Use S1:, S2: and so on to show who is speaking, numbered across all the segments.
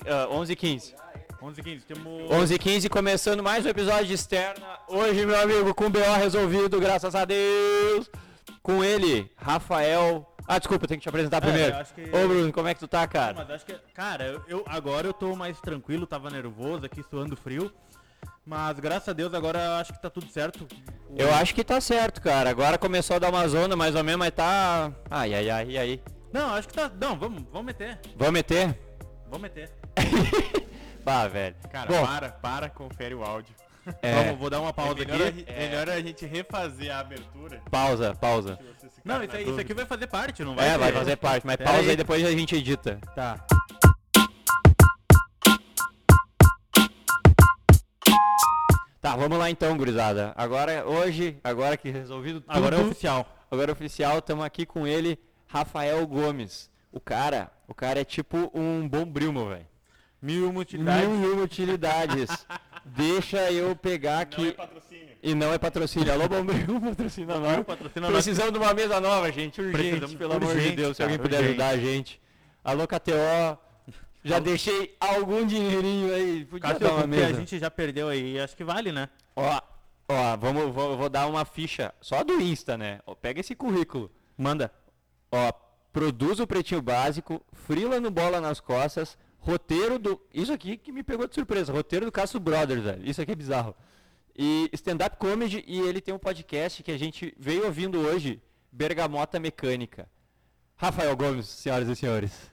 S1: Uh, 11 h 15
S2: 11 h 15 temos...
S1: 11 h 15 começando mais um episódio de Externa. Hoje, meu amigo, com o BO resolvido, graças a Deus. Com ele, Rafael. Ah, desculpa, tem que te apresentar primeiro.
S2: eu acho que-
S1: Ô, Bruno, como é que tu tá,
S2: Não,
S1: cara?
S2: acho que, cara, eu, eu- agora eu tô mais tranquilo, tava nervoso aqui, suando frio. Mas graças a Deus agora eu acho que tá tudo certo. O-
S1: Eu acho que tá certo, cara. Agora começou a dar uma zona mais ou menos, mas tá. Ai, ai, ai, e aí?
S2: Não, acho que tá. Não, vamos, vamos meter.
S1: Vamos meter?
S2: Vamos meter.
S1: Bah, velho.
S3: Cara,
S1: Bom,
S3: para, para, confere o áudio.
S1: é,
S2: Vamos, vou dar uma pausa
S3: é melhor,
S2: aqui.
S3: a, é melhor a gente refazer a abertura.
S1: pausa, pausa.
S2: Não, isso, aí- isso aqui vai fazer parte, não vai?
S1: É, vai
S2: ter-
S1: fazer parte, mas
S2: Pera
S1: pausa aí,
S2: aí.
S1: depois a gente edita.
S2: Tá.
S1: Tá, vamos lá então, gurizada. Agora, hoje, agora que resolvido tudo,
S2: Agora é oficial.
S1: agora é oficial, estamos aqui com ele, Rafael Gomes. O cara, o cara é tipo um bombril, meu velho.
S2: Mil utilidades.
S1: Mil e uma utilidades. Deixa eu pegar
S3: Não
S1: aqui.
S3: é patrocínio.
S1: E não é patrocínio. Alô, Bombril, patrocina nós.
S2: Patrocina nós.
S1: Precisamos de uma mesa nova, gente. Urgente,
S2: Precisamos-
S1: pelo amor de
S2: urgente,
S1: Deus. Se
S2: cara,
S1: alguém puder
S2: urgente.
S1: ajudar a gente. Alô, KTO. Já deixei algum dinheirinho aí. Podia dar uma mesa.
S2: a gente já perdeu aí, acho que vale, né?
S1: Ó, ó, vamos, vou, vou dar uma ficha só do Insta, né? Ó, pega esse currículo.
S2: Manda.
S1: Ó, produz o Pretinho Básico, frila no Bola nas Costas, roteiro do... Isso aqui que me pegou de surpresa, roteiro do Castro Brothers, velho. Isso aqui é bizarro. E stand-up comedy, e ele tem um podcast que a gente veio ouvindo hoje, Bergamota Mecânica. Rafael Gomes, senhoras e senhores.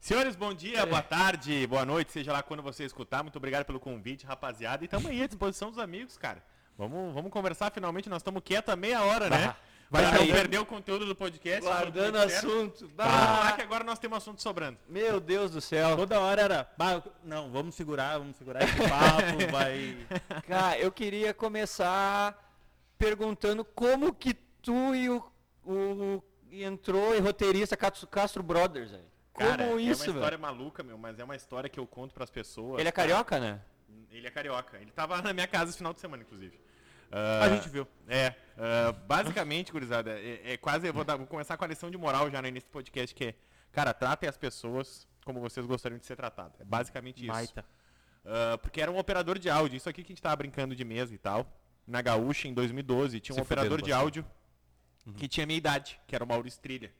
S3: Senhores, bom dia, boa tarde, boa noite, seja lá quando você escutar. Muito obrigado pelo convite, rapaziada. E estamos aí à disposição dos amigos, cara. Vamos, vamos conversar finalmente. Nós estamos quietos há meia hora, né?
S1: Vai
S3: Pra não
S1: sair.
S3: perder o conteúdo do podcast.
S1: Guardando
S3: tudo certo.
S1: assunto.
S3: Pra não falar
S1: Bah,
S3: que agora nós temos assunto sobrando.
S1: meu Deus do céu.
S2: Toda hora era. "Bah, não, vamos segurar, vamos segurar esse papo, vai.
S1: Cara, eu queria começar perguntando como que tu e o, o entrou em roteirista Castro, Brothers, velho. Como
S3: Cara, é
S1: isso,
S3: uma história
S1: velho?
S3: maluca, meu, mas é uma história que eu conto pras pessoas.
S1: Ele é carioca, né?
S3: Ele é carioca. Ele tava na minha casa esse final de semana, inclusive.
S2: A gente viu.
S3: É, ah, basicamente, gurizada, é, é quase, eu vou, dar- vou começar com a lição de moral já no início do podcast, que é, cara, tratem as pessoas como vocês gostariam de ser tratados. É basicamente isso.
S2: Baita.
S3: Ah, porque era um operador de áudio, isso aqui que a gente tava brincando de mesa e tal, na Gaúcha, em 2012, tinha um
S1: Se
S3: operador de áudio que tinha minha idade, que era o Maurício Trilha.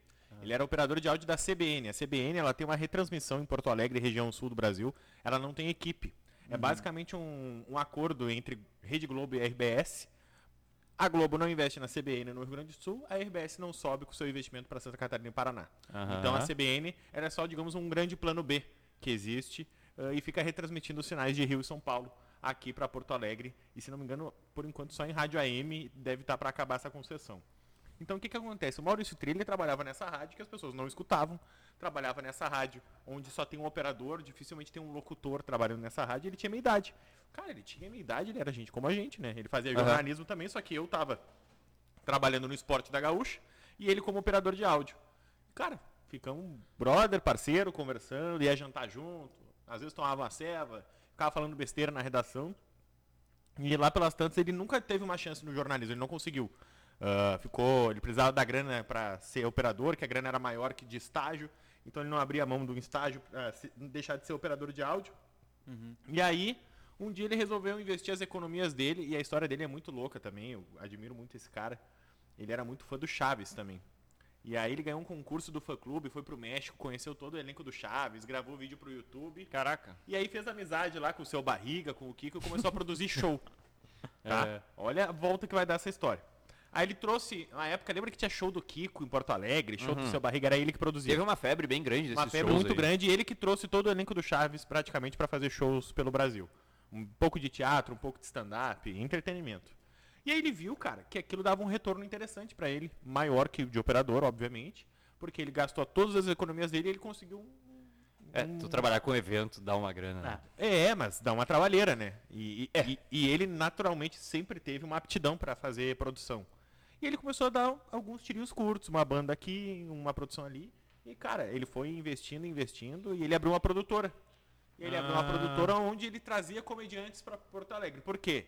S3: Ele era operador de áudio da CBN. A CBN ela tem uma retransmissão em Porto Alegre, região sul do Brasil. Ela não tem equipe. É basicamente um, um acordo entre Rede Globo e RBS. A Globo não investe na CBN no Rio Grande do Sul, a RBS não sobe com seu investimento para Santa Catarina e Paraná.
S1: Aham.
S3: Então a CBN ela é só, digamos, um grande plano B que existe eh, e fica retransmitindo os sinais de Rio e São Paulo aqui para Porto Alegre. E se não me engano, por enquanto só em rádio AM deve estar para acabar essa concessão. Então o que, que acontece? O Maurício Trilha trabalhava nessa rádio que as pessoas não escutavam, trabalhava nessa rádio onde só tem um operador, dificilmente tem um locutor trabalhando nessa rádio, ele tinha minha idade. Cara, ele tinha minha idade, ele era gente como a gente, né? Ele fazia
S1: Aham.
S3: jornalismo também, só que eu tava trabalhando no esporte da Gaúcha e ele como operador de áudio. Cara, ficamos brother, parceiro, conversando, ia jantar junto, às vezes tomava uma ceva, ficava falando besteira na redação. E lá pelas tantas ele nunca teve uma chance no jornalismo, ele não conseguiu. Ah, ficou, ele precisava da grana para ser operador, que a grana era maior que de estágio, então ele não abria mão do estágio para deixar de ser operador de áudio. E aí, um dia ele resolveu investir as economias dele, e a história dele é muito louca também, eu admiro muito esse cara. Ele era muito fã do Chaves também. E aí ele ganhou um concurso do fã clube, foi pro México, conheceu todo o elenco do Chaves, gravou vídeo pro YouTube.
S1: Caraca.
S3: E aí fez amizade lá com o seu Barriga, com o Kiko, e começou a produzir show. Tá?
S1: É.
S3: Olha a volta que vai dar essa história. Aí ele trouxe, na época, lembra que tinha show do Kiko em Porto Alegre, show do seu Barriga, era ele que produzia.
S1: Teve uma febre bem grande desses
S3: Uma febre muito
S1: aí.
S3: grande e ele que trouxe todo o elenco do Chaves praticamente para fazer shows pelo Brasil. Um pouco de teatro, um pouco de stand-up, entretenimento. E aí ele viu, cara, que aquilo dava um retorno interessante para ele, maior que o de operador, obviamente, porque ele gastou todas as economias dele e ele conseguiu um
S1: É, tu trabalhar com evento dá uma grana. né?
S3: é, mas dá uma trabalheira, né? E, e- e- e ele naturalmente sempre teve uma aptidão para fazer produção. E ele começou a dar alguns tirinhos curtos, uma banda aqui, uma produção ali. E, cara, ele foi investindo, investindo, e ele abriu uma produtora. E ele abriu uma
S2: Ah.
S3: produtora onde ele trazia comediantes para Porto Alegre. Por quê?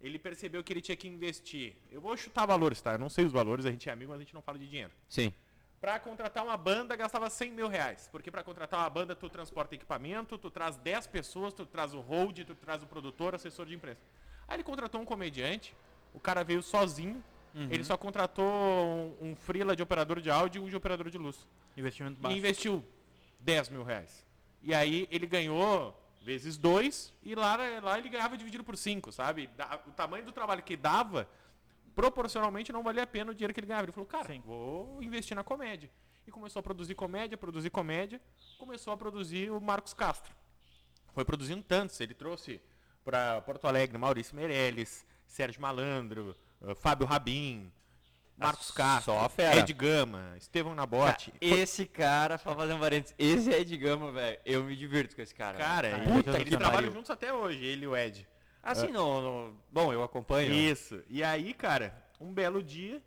S3: Ele percebeu que ele tinha que investir. Eu vou chutar valores, tá? Eu não sei os valores, a gente é amigo, mas a gente não fala de dinheiro.
S1: Sim.
S3: Pra contratar uma banda, gastava 100 mil reais. Porque pra contratar uma banda, tu transporta equipamento, tu traz 10 pessoas, tu traz o hold, tu traz o produtor, assessor de imprensa. Aí ele contratou um comediante, o cara veio sozinho, ele só contratou um, um freela de operador de áudio e um de operador de luz.
S2: Investimento
S3: E
S2: baixo.
S3: investiu 10 mil reais. E aí ele ganhou vezes dois e lá, lá ele ganhava dividido por cinco, sabe? Da- O tamanho do trabalho que dava, proporcionalmente não valia a pena o dinheiro que ele ganhava. Ele falou, cara,
S2: Sim.
S3: vou investir na comédia. E começou a produzir comédia, produzir comédia, começou a produzir o Marcos Castro. Foi produzindo tantos, ele trouxe para Porto Alegre Maurício Meirelles, Sérgio Malandro, eh, Fábio Rabin, Marcos Castro,
S1: só fera.
S3: Ed Gama, Estevão Nabote.
S1: Esse cara, só fazer um parênteses, esse é Ed Gama, velho. Eu me divirto com esse cara.
S3: Cara,
S1: velho.
S3: ele-
S1: puta
S3: eles trabalham
S1: pariu.
S3: juntos até hoje, ele e o Ed.
S1: Assim, não, não- Bom, eu acompanho.
S3: Isso. E aí, cara, um belo dia,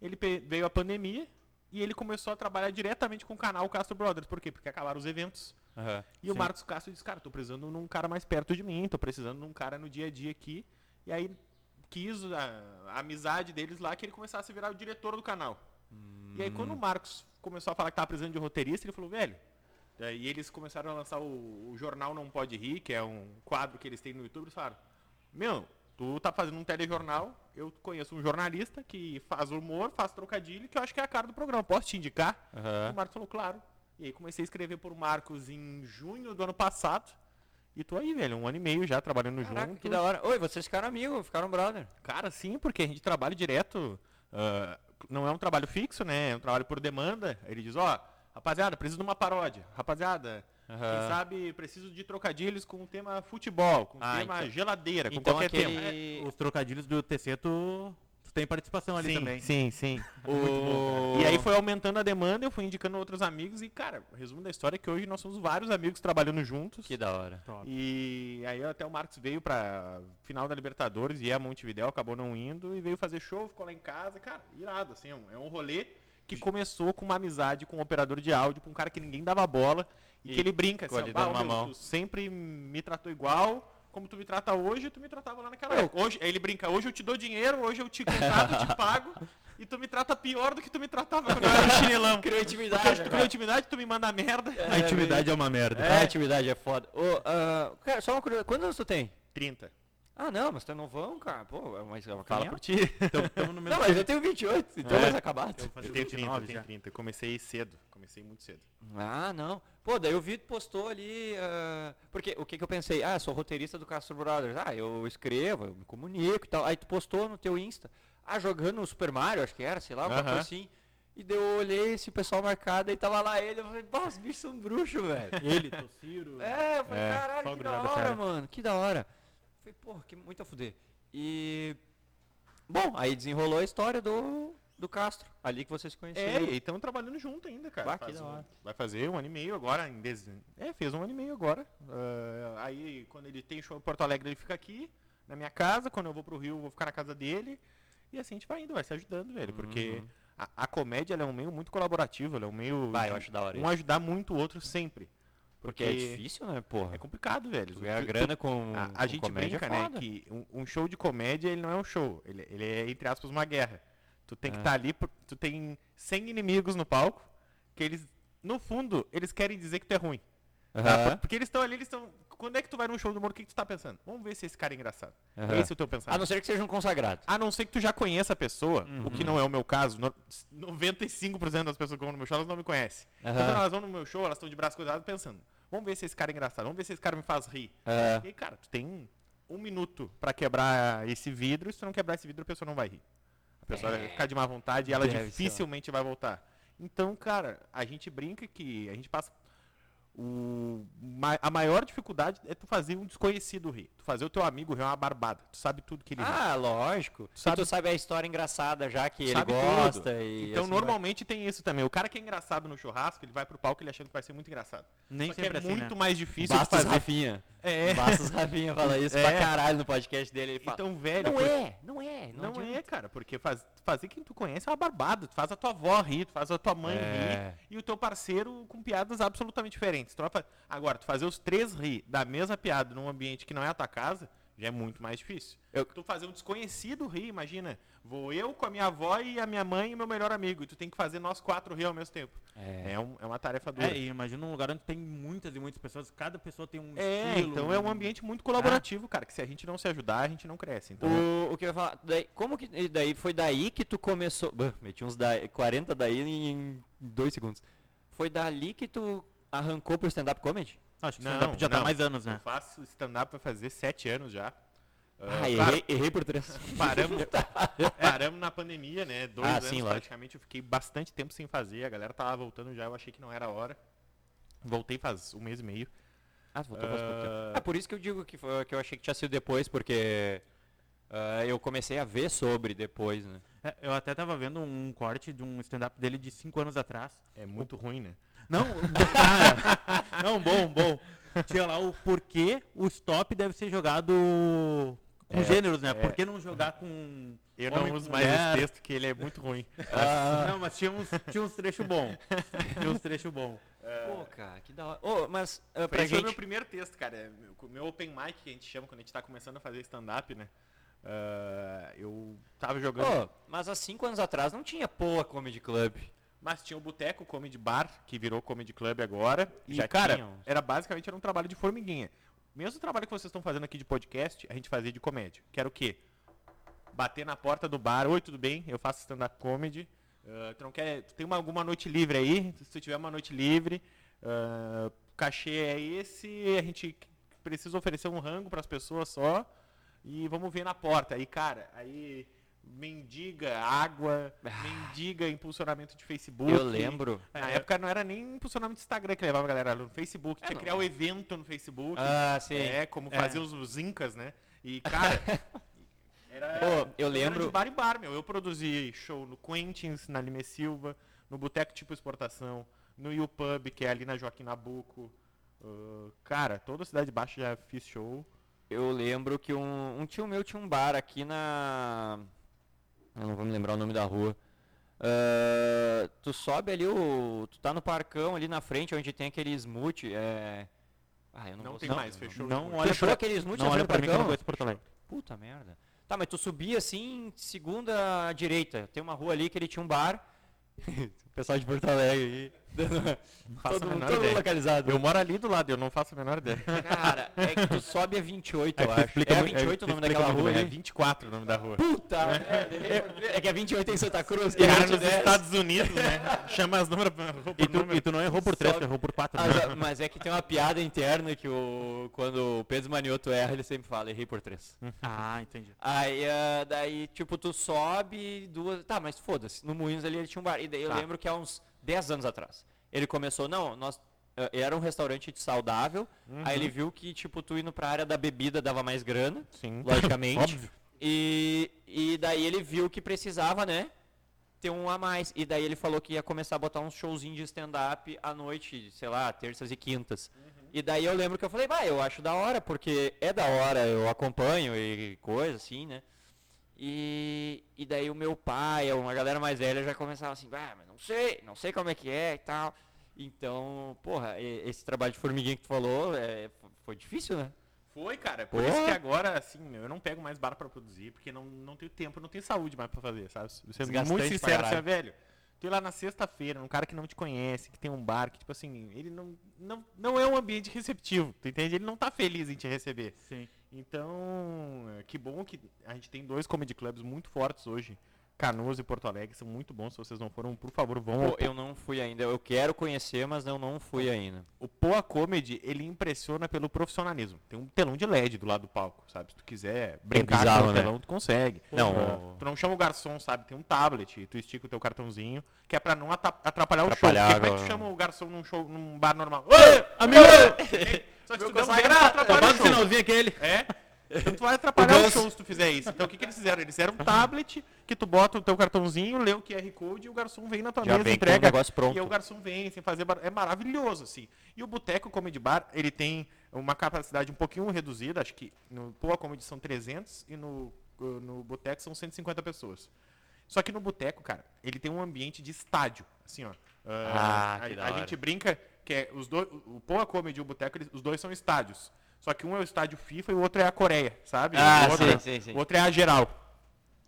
S3: ele veio a pandemia e ele começou a trabalhar diretamente com o canal Castro Brothers. Por quê? Porque acabaram os eventos.
S1: Aham.
S3: E o
S1: Sim.
S3: Marcos Castro disse, cara, tô precisando de um cara mais perto de mim, tô precisando de um cara no dia a dia aqui. E aí quis a, a amizade deles lá que ele começasse a virar o diretor do canal. E aí quando o Marcos começou a falar que tava precisando de roteirista, ele falou, velho. E eles começaram a lançar o, o Jornal Não Pode Rir, que é um quadro que eles têm no YouTube, eles falaram, meu, tu tá fazendo um telejornal, eu conheço um jornalista que faz humor, faz trocadilho, que eu acho que é a cara do programa, posso te indicar?
S1: Aham.
S3: O Marcos falou, claro. E aí comecei a escrever por Marcos em junho do ano passado. E tô aí, velho, um ano e meio já trabalhando
S1: Caraca,
S3: junto.
S1: que da hora. Oi, vocês ficaram amigos, ficaram brother.
S3: Cara, sim, porque a gente trabalha direto. ah, não é um trabalho fixo, né? É um trabalho por demanda. Aí Ele diz, ó, rapaziada, preciso de uma paródia. Rapaziada,
S1: Aham.
S3: quem sabe preciso de trocadilhos com o tema futebol, com o
S1: Ah,
S3: tema
S1: então-
S3: geladeira, com
S1: então
S3: qualquer
S1: aquele-
S3: tema.
S2: É, Os trocadilhos do TC, tu, tu tem participação ali
S3: sim,
S2: também.
S3: sim, sim.
S1: O...
S3: E aí foi aumentando a demanda, eu fui indicando outros amigos e, cara, o resumo da história é que hoje nós somos vários amigos trabalhando juntos.
S1: Que da hora.
S2: Top.
S3: E aí até o Marcos veio pra final da Libertadores e é a Montevidéu, acabou não indo e veio fazer show, ficou lá em casa, cara, irado, assim, é um- é um rolê que começou com uma amizade com um operador de áudio, com um cara que ninguém dava bola e,
S1: E
S3: que ele brinca, assim, ó,
S1: dando
S3: "Bah,
S1: uma
S3: meu,
S1: mão."
S3: sempre me tratou igual, como tu me trata hoje, tu me tratava lá naquela época. Hoje, aí ele brinca, hoje eu te dou dinheiro, hoje eu te contrato, te pago, e tu me trata pior do que tu me tratava quando eu era um chinelão.
S1: Criou
S3: Porque
S1: intimidade.
S3: hoje tu criou intimidade, tu me manda merda.
S2: A intimidade é uma merda.
S1: É, a intimidade é foda. Ô, ah, cara, só uma curiosidade. Quantos anos tu tem?
S3: 30.
S1: Ah, não, mas tu é novão, cara. Pô, mas é uma
S3: Fala por ti.
S2: Então, tamo no mesmo
S1: Não, mas eu tenho 28, então
S3: É.
S1: mais acabado.
S2: Eu
S3: Eu tenho 30, eu
S2: 29
S3: tenho
S2: já.
S3: 30. Eu comecei cedo, comecei muito cedo.
S1: Ah, não. Pô, daí o Vitor postou ali. ah, porque o que, que eu pensei? Ah, sou roteirista do Castro Brothers. Ah, eu escrevo, eu me comunico e tal. Aí tu postou no teu Insta. Ah, jogando Super Mario, acho que era, sei lá, alguma
S3: Aham.
S1: coisa assim. E daí eu olhei esse pessoal marcado e tava lá ele. Eu falei, pá, os bichos são bruxos, velho.
S2: Ele, Tociro.
S1: É, eu falei,
S3: É,
S1: caralho, que da hora,
S2: fera.
S1: mano, que da hora. Falei, porra, que muito a fuder. E. Bom, aí desenrolou a história do, do Castro, ali que vocês
S3: É,
S1: conheceram.
S3: e estamos trabalhando junto ainda, cara.
S1: Bah,
S3: Faz um- vai fazer um ano e meio agora, em dezembro. É, fez um ano e meio agora. Ah, aí, quando ele tem show em Porto Alegre, ele fica aqui, na minha casa. Quando eu vou pro Rio, eu vou ficar na casa dele. E assim a gente vai indo, vai se ajudando, velho. Porque a, a comédia ela é um meio muito colaborativo, ela é um meio.
S1: Vai, eu acho da hora
S3: Um ajudar muito o outro sempre.
S1: Porque é difícil, né, porra?
S3: É complicado, velho.
S1: Ganhar grana com,
S3: A, a
S1: com
S3: gente
S1: comédia
S3: brinca,
S1: é
S3: né, que um, um show de comédia, ele não é um show. Ele, ele é, entre aspas, uma guerra. Tu tem que
S1: É.
S3: estar ali, por- tu tem 100 inimigos no palco, que eles, no fundo, eles querem dizer que tu é ruim. tá?
S1: Aham,
S3: Por- Porque eles estão ali, eles estão... Quando é que tu vai num show do humor, o que, que tu tá pensando? Vamos ver se esse cara é engraçado.
S1: aham.
S3: Esse é o teu
S1: A
S3: pensamento.
S1: não ser que seja um consagrado.
S3: A não ser que tu já conheça a pessoa, o
S1: Uhum.
S3: que não é o meu caso. no- 95% das pessoas que vão no meu show, elas não me conhecem. Então,
S1: Aham.
S3: quando elas vão no meu show, elas estão de braço cruzado pensando, vamos ver se esse cara é engraçado, vamos ver se esse cara me faz rir.
S1: Aham.
S3: E aí, cara, tu tem um, um minuto pra quebrar esse vidro, se tu não quebrar esse vidro, a pessoa não vai rir. A pessoa vai ficar de má vontade e ela
S1: Deve ser,
S3: dificilmente vai voltar. Então, cara, a gente brinca que a gente passa. O, a maior dificuldade é tu fazer um desconhecido rir. Tu fazer o teu amigo rir é uma barbada. Tu sabe tudo que ele ri.
S1: Ah, lógico. Tu
S3: Sabe-
S1: tu sabe a história engraçada já que ele gosta e
S3: Então,
S1: assim
S3: normalmente tem isso também. O cara que é engraçado no churrasco, ele vai pro palco ele achando que vai ser muito engraçado.
S2: Nem
S3: Só que
S2: sempre
S3: é
S2: assim,
S3: muito
S2: né?
S3: mais
S1: vai.
S3: difícil
S1: Bastos
S3: fazer.
S1: Rafinha.
S3: É.
S1: Bastos Rafinha fala isso
S3: É.
S1: pra caralho no podcast dele. Ele fala,
S3: Então, velho,
S1: não é, não é, não,
S3: Não,
S1: adianta."
S3: é, cara, porque faz- fazer quem tu conhece é uma barbada. Tu faz a tua avó rir, tu faz a tua mãe
S1: É.
S3: rir e o teu parceiro com piadas absolutamente diferentes. Fa- Agora, tu fazer os três rir da mesma piada num ambiente que não é a tua casa, Já é muito mais difícil.
S1: Eu-
S3: Tu fazer um desconhecido rir, imagina. Vou eu com a minha avó e a minha mãe e meu melhor amigo. E tu tem que fazer nós quatro rir ao mesmo tempo.
S1: É.
S3: É, um- é uma tarefa dura.
S2: É, e imagina um lugar onde tem muitas e muitas pessoas, cada pessoa tem um
S3: É,
S2: estilo.
S3: então é um ambiente muito colaborativo, cara. Que se a gente não se ajudar, a gente não cresce. Então,
S1: O, o que eu ia falar, daí, como que e daí foi daí que tu começou, bah, meti uns daí, 40 daí em dois segundos. Foi dali que tu arrancou pro stand up comedy?
S2: Acho que
S3: Não,
S2: stand-up já tá
S3: não.
S2: há mais anos,
S3: eu
S2: né?
S3: faço stand-up vai fazer sete anos já.
S1: Ah,
S3: Ah,
S1: errei,
S3: claro,
S1: errei por três.
S3: paramos, paramos na pandemia, né? Dois
S1: Ah,
S3: anos
S1: sim, lógico.
S3: praticamente. Eu fiquei bastante tempo sem fazer. A galera tava voltando já, eu achei que não era a hora. Voltei faz um mês e meio.
S1: Ah, voltou faz pouco tempo.
S3: Ah,
S1: Ah, por isso que eu digo que, foi- que eu achei que tinha sido depois, porque ah, eu comecei a ver sobre depois, né?
S2: É, eu até tava vendo um corte de um stand-up dele de 5 anos atrás.
S3: É muito ruim, né?
S2: Não, cara, não, bom, bom. Tinha lá o porquê o stop deve ser jogado com
S3: É,
S2: gêneros, né?
S3: é.
S2: Por que não jogar com.
S3: Eu não uso mais
S2: mulher?
S3: esse texto, que ele é muito ruim.
S2: Não, mas tinha uns, tinha uns trechos bons. Tinha uns trechos bons.
S1: Pô, cara, que da hora. Ô, mas ah, pra
S3: Esse foi o
S1: gente...
S3: meu primeiro texto, cara. É meu- meu open mic, que a gente chama quando a gente tá começando a fazer stand-up, né? Ah, eu tava jogando.
S1: Ô, mas há cinco anos atrás não tinha Poa Comedy Club.
S3: Mas tinha o Boteco Comedy Bar, que virou Comedy Club agora. E,
S1: Já
S3: cara,
S1: tinha uns.
S3: era basicamente era um trabalho de formiguinha. Mesmo trabalho que vocês estão fazendo aqui de podcast, a gente fazia de comédia. Que era o quê? Bater na porta do bar. Oi, tudo bem? Eu faço stand-up comedy. Ah, tu não quer. Tu tem uma- alguma noite livre aí? Se tu tiver uma noite livre, ah, o cachê é esse, a gente precisa oferecer um rango para as pessoas só. E vamos ver na porta. Aí, cara, aí mendiga água, mendiga impulsionamento de Facebook.
S1: Eu lembro.
S3: Na época não era nem impulsionamento de Instagram que levava a galera no Facebook.
S1: É,
S3: Tinha que criar o evento no Facebook.
S1: Ah, sim.
S3: É, como
S2: É.
S3: faziam os, os incas, né? E, cara... Era,
S1: Pô, eu
S3: era
S1: lembro-
S3: de bar em bar, meu. Eu produzi show no Quentins, na Lime Silva, no Boteco Tipo Exportação, no YouPub, que é ali na Joaquim Nabuco. Ah, cara, toda a Cidade Baixa já fiz show.
S1: Eu lembro que um, um tio meu tinha um bar aqui na. Eu não vou me lembrar o nome da rua. Ah, tu sobe ali o. Tu tá no parcão ali na frente onde tem aquele smooth. É. Ah, eu não,
S3: Não,
S1: vou
S3: tem
S1: saber.
S3: mais, fechou.
S2: Não
S3: depois.
S2: olha
S1: Fechou
S2: pra,
S1: aquele smooth
S2: não olha pra mim que eu não
S1: parcão?
S2: conheço Porto Alegre.
S1: Puta merda. Tá, mas tu subia assim, segunda à direita. Tem uma rua ali que ele tinha um bar. pessoal de Porto Alegre aí.
S3: faço
S1: todo mundo,
S3: menor
S1: todo mundo
S3: ideia.
S1: localizado.
S3: Eu moro ali do lado, eu não faço a menor ideia.
S1: Cara, é que tu sobe a 28,
S2: É
S1: eu acho.
S2: explica
S1: é a
S2: muito- é,
S1: 28 o nome daquela rua
S2: bem.
S3: É
S1: ali.
S3: 24 o nome da rua.
S1: Puta! merda. É que a 28 é em Santa Cruz. que
S3: Cara, nos. Estados Unidos, né? Chama as números
S2: E tu,
S3: número.
S2: e tu não errou por três, tu
S1: Sobe.
S2: errou por quatro.
S1: Mas,
S2: né?
S1: mas é que tem uma piada interna que o, quando o Pedro Manioto erra, ele sempre fala, errei por três.
S2: Ah, entendi.
S1: Aí, ah, daí, tipo, tu sobe duas... Tá, mas foda-se, no Moinhos ali ele tinha um bar. E daí eu
S3: Tá.
S1: lembro que há uns 10 anos atrás, ele começou, não, nós... ah, Era um restaurante saudável, aí ele viu que, tipo, tu indo pra área da bebida dava mais grana,
S3: Sim.
S1: logicamente.
S3: Óbvio.
S1: E, e daí ele viu que precisava, né? Ter um a mais. E daí ele falou que ia começar a botar uns showzinhos de stand-up à noite, sei lá, terças e quintas. E daí eu lembro que eu falei, bah, eu acho da hora, porque é da hora, eu acompanho e coisa assim, né? E, e daí o meu pai, uma galera mais velha já começava assim, ah, mas não sei, não sei como é que é e tal. Então, porra, esse trabalho de formiguinha que tu falou é, foi difícil, né?
S3: Foi, cara. Por
S1: Porra.
S3: isso que agora, assim, meu, eu não pego mais bar pra produzir, porque não, não tenho tempo, não tenho saúde mais pra fazer, sabe? Sendo
S1: Desgastante
S3: muito sincero, você é velho. Tu ir lá na sexta-feira, um cara que não te conhece, que tem um bar, que, tipo assim, ele não, não, não é um ambiente receptivo, tu entende? Ele não tá feliz em te receber.
S2: Sim.
S3: Então, é, que bom que a gente tem dois comedy clubs muito fortes hoje. Canoas e Porto Alegre são muito bons. Se vocês não foram, por favor, vão.
S1: Pô, eu não fui ainda, eu quero conhecer, mas eu não fui ainda.
S3: O Poa Comedy, ele impressiona pelo profissionalismo. Tem um telão de LED do lado do palco, sabe? Se tu quiser brincar
S1: bizarro,
S3: com o
S1: né?
S3: telão, tu consegue.
S1: Não,
S3: Tu não chama o garçom, sabe? Tem um tablet, tu estica o teu cartãozinho, que é pra não atrapalhar,
S1: Atrapalhar,
S3: o show. Porque como é que tu
S1: agora.
S3: chama o garçom num show, num bar normal? Oi, amigo! Só que se tu der um atrapalha o
S2: Bota o
S3: show.
S2: sinalzinho aquele.
S3: É? Então tu vai atrapalhar o,
S1: Ganso-
S3: show se tu fizer isso. Então o que, que eles fizeram? Eles fizeram um tablet que tu bota o teu cartãozinho, lê o QR Code e o garçom vem na tua
S1: Já
S3: mesa,
S1: vem com o
S3: entrega.
S1: negócio pronto.
S3: E aí o garçom vem sem fazer bar... É maravilhoso, assim. E o Boteco Comedy Bar, ele tem uma capacidade um pouquinho reduzida, acho que no Poa Comedy são 300 e no, uh, no Boteco são 150 pessoas. Só que no Boteco, cara, ele tem um ambiente de estádio, assim, ó.
S1: Ah,
S3: a,
S1: que da
S3: a
S1: hora.
S3: gente brinca que é os dois, o Poa Comedy e o Boteco, eles- os dois são estádios. Só que um é o estádio FIFA e o outro é a Coreia, sabe?
S1: Ah,
S3: o outro,
S1: sim, sim, sim.
S3: O outro é a geral.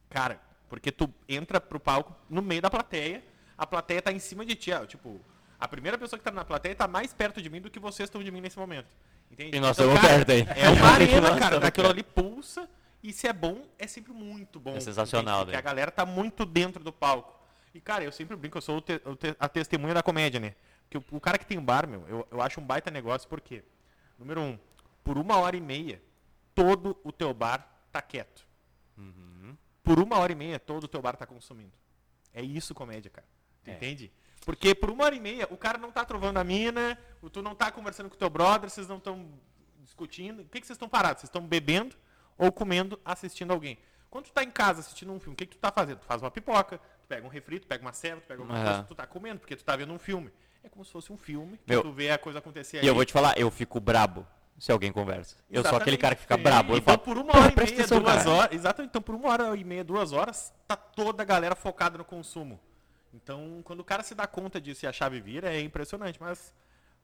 S3: Cara, porque tu entra pro palco no meio da plateia, a plateia tá em cima de ti, ó, tipo, a primeira pessoa que tá na plateia tá mais perto de mim do que vocês estão de mim nesse momento. Entende?
S1: E nós
S3: Então,
S1: estamos perto aí.
S3: É uma arena, cara. Daquilo ali pulsa. E se é bom, é sempre muito bom.
S1: É sensacional, né?
S3: Porque a galera tá muito dentro do palco. E, cara, eu sempre brinco, eu sou te- a testemunha da comédia, né? Porque o, o cara que tem bar, meu, eu, eu acho um baita negócio, porque, número um, por uma hora e meia, todo o teu bar tá quieto.
S1: Uhum.
S3: Por uma hora e meia, todo o teu bar tá consumindo. É isso comédia, cara.
S1: É.
S3: entende? Porque por uma hora e meia, o cara não tá trovando a mina, tu não tá conversando com o teu brother, vocês não estão discutindo. O que, que vocês estão parados? Vocês estão bebendo ou comendo, assistindo alguém. Quando tu tá em casa assistindo um filme, o que, que tu tá fazendo? Tu faz uma pipoca, tu pega um refri, tu pega uma ceva, tu pega alguma coisa, tu tá comendo, porque tu tá vendo um filme. É como se fosse um filme, que
S1: Meu,
S3: tu vê a coisa acontecer
S1: E eu vou te falar, eu fico brabo se alguém conversa. Eu sou aquele cara que fica brabo.
S3: Então,
S1: falo,
S3: por uma
S1: "Porra,
S3: hora e meia,
S1: atenção,
S3: duas
S1: cara."
S3: horas. Exatamente. Então, por uma hora e meia, duas horas, tá toda a galera focada no consumo. Então, quando o cara se dá conta disso e a chave vira, é impressionante. Mas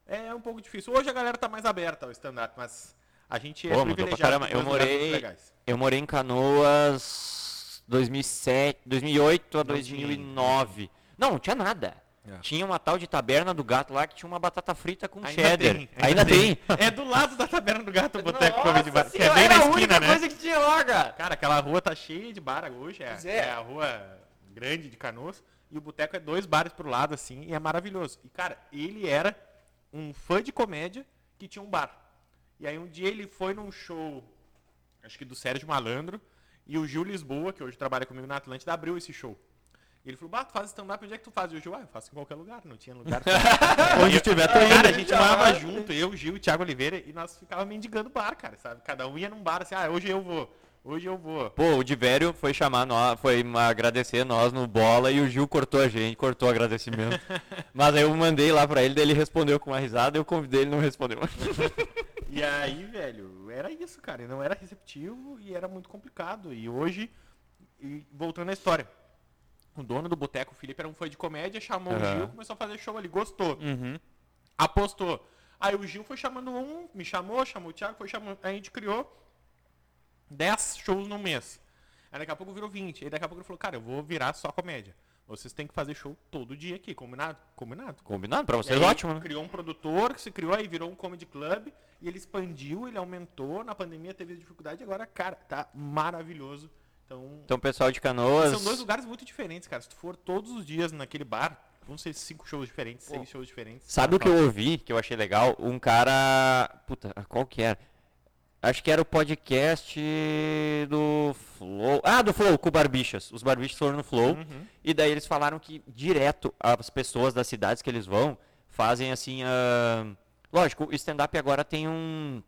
S3: é um pouco difícil. Hoje a galera tá mais aberta ao stand-up, mas a gente é
S1: Pô,
S3: privilegiado.
S1: Eu morei, eu morei em Canoas 2007, 2008 a 2009. Não, não tinha nada.
S3: É.
S1: Tinha uma tal de taberna do gato lá que tinha uma batata frita com
S3: Ainda
S1: cheddar.
S3: tem,
S1: ainda, tem.
S3: É do lado da taberna do gato, o Boteco
S1: Nossa
S3: Comedy Bar, que é bem
S1: era
S3: na
S1: a única
S3: esquina, né?
S1: coisa que tinha lá, cara.
S3: Cara, aquela rua tá cheia de bar hoje, é,
S1: é.
S3: é a rua grande de Canoas, e o boteco é dois bares pro lado, assim, e é maravilhoso. E, cara, ele era um fã de comédia que tinha um bar. E aí um dia ele foi num show, acho que do Sérgio Malandro, e o Gil Lisboa, que hoje trabalha comigo na Atlântida, abriu esse show. E ele falou, bah, tu faz stand-up, onde é que tu faz? E o Gil, ah, eu faço em qualquer lugar, não tinha lugar. onde tiver, tô Cara, a gente morava junto, eu, o Gil, o Thiago Oliveira, e nós ficávamos mendigando bar, cara, sabe? Cada um ia num bar, assim, ah, hoje eu vou, hoje eu vou.
S1: Pô, o Divério foi chamar nós, foi agradecer nós no bola e o Gil cortou a gente, cortou o agradecimento. Mas aí eu mandei lá pra ele, daí ele respondeu com uma risada, eu convidei ele não respondeu.
S3: E aí, velho, era isso, cara. Não era receptivo e era muito complicado. E hoje, e voltando à história, o dono do boteco, o Felipe, era um fã de comédia, chamou o
S1: Aham.
S3: Gil, começou a fazer show ali, gostou,
S1: Uhum.
S3: apostou. Aí o Gil foi chamando um, me chamou, chamou o Thiago, foi chamando. Aí a gente criou 10 shows no mês. Aí daqui a pouco virou 20. Aí daqui a pouco ele falou, cara, eu vou virar só comédia. Vocês têm que fazer show todo dia aqui, combinado? Combinado.
S1: Combinado pra vocês,
S3: aí
S1: ótimo, né?
S3: Criou um produtor que se criou aí, virou um comedy club e ele expandiu, ele aumentou. Na pandemia teve dificuldade, agora, cara, tá maravilhoso. Então,
S1: Então, pessoal de Canoas.
S3: são dois lugares muito diferentes, cara. Se tu for todos os dias naquele bar, vão ser cinco shows diferentes, seis shows diferentes.
S1: Sabe o que eu ouvi, que eu achei legal? Um cara. Puta, qual que era? Acho que era o podcast do Flow. Ah, do Flow, com o Barbichas. Os Barbichas foram no Flow.
S3: Uhum.
S1: E daí eles falaram que direto as pessoas das cidades que eles vão fazem assim. ah, Lógico, o stand-up agora tem um.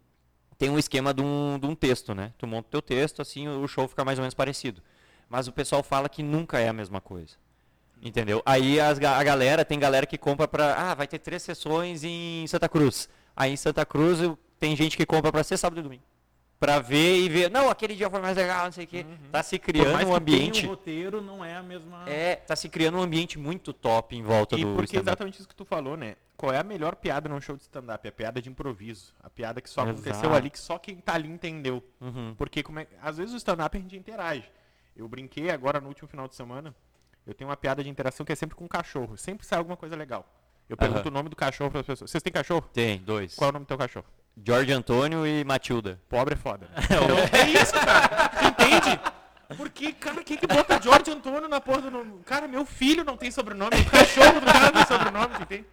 S1: Tem um esquema de um, de um texto, né? Tu monta o teu texto, assim o show fica mais ou menos parecido. Mas o pessoal fala que nunca é a mesma coisa. Entendeu? Aí as a galera, tem galera que compra pra. Ah, vai ter três sessões em Santa Cruz. Aí em Santa Cruz tem gente que compra pra ser sábado e domingo. Pra ver e ver. Não, aquele dia foi mais legal, não sei o quê. Tá se criando um ambiente.
S2: o roteiro, não é a mesma...
S1: É, tá se criando um ambiente muito top em volta
S3: E
S1: do
S3: porque é exatamente isso que tu falou, né? Qual é a melhor piada num show de stand-up? A piada de improviso. A piada que só aconteceu
S1: Exato.
S3: ali, que só quem tá ali entendeu.
S1: Uhum.
S3: Porque como é- às vezes o stand-up a gente interage. Eu brinquei agora no último final de semana. Eu tenho uma piada de interação que é sempre com um cachorro. Sempre sai alguma coisa legal. Eu pergunto
S1: Aham.
S3: o nome do cachorro para as pessoas. Vocês têm cachorro?
S1: Tem, dois.
S3: Qual é o nome do teu cachorro?
S1: Jorge Antônio e Matilda.
S3: Pobre é foda. Então, é isso, cara. Tu entende? Porque, cara, quem que bota George Antônio na porra do nome? Cara, meu filho não tem sobrenome, o cachorro do cara não tem sobrenome, tu entende?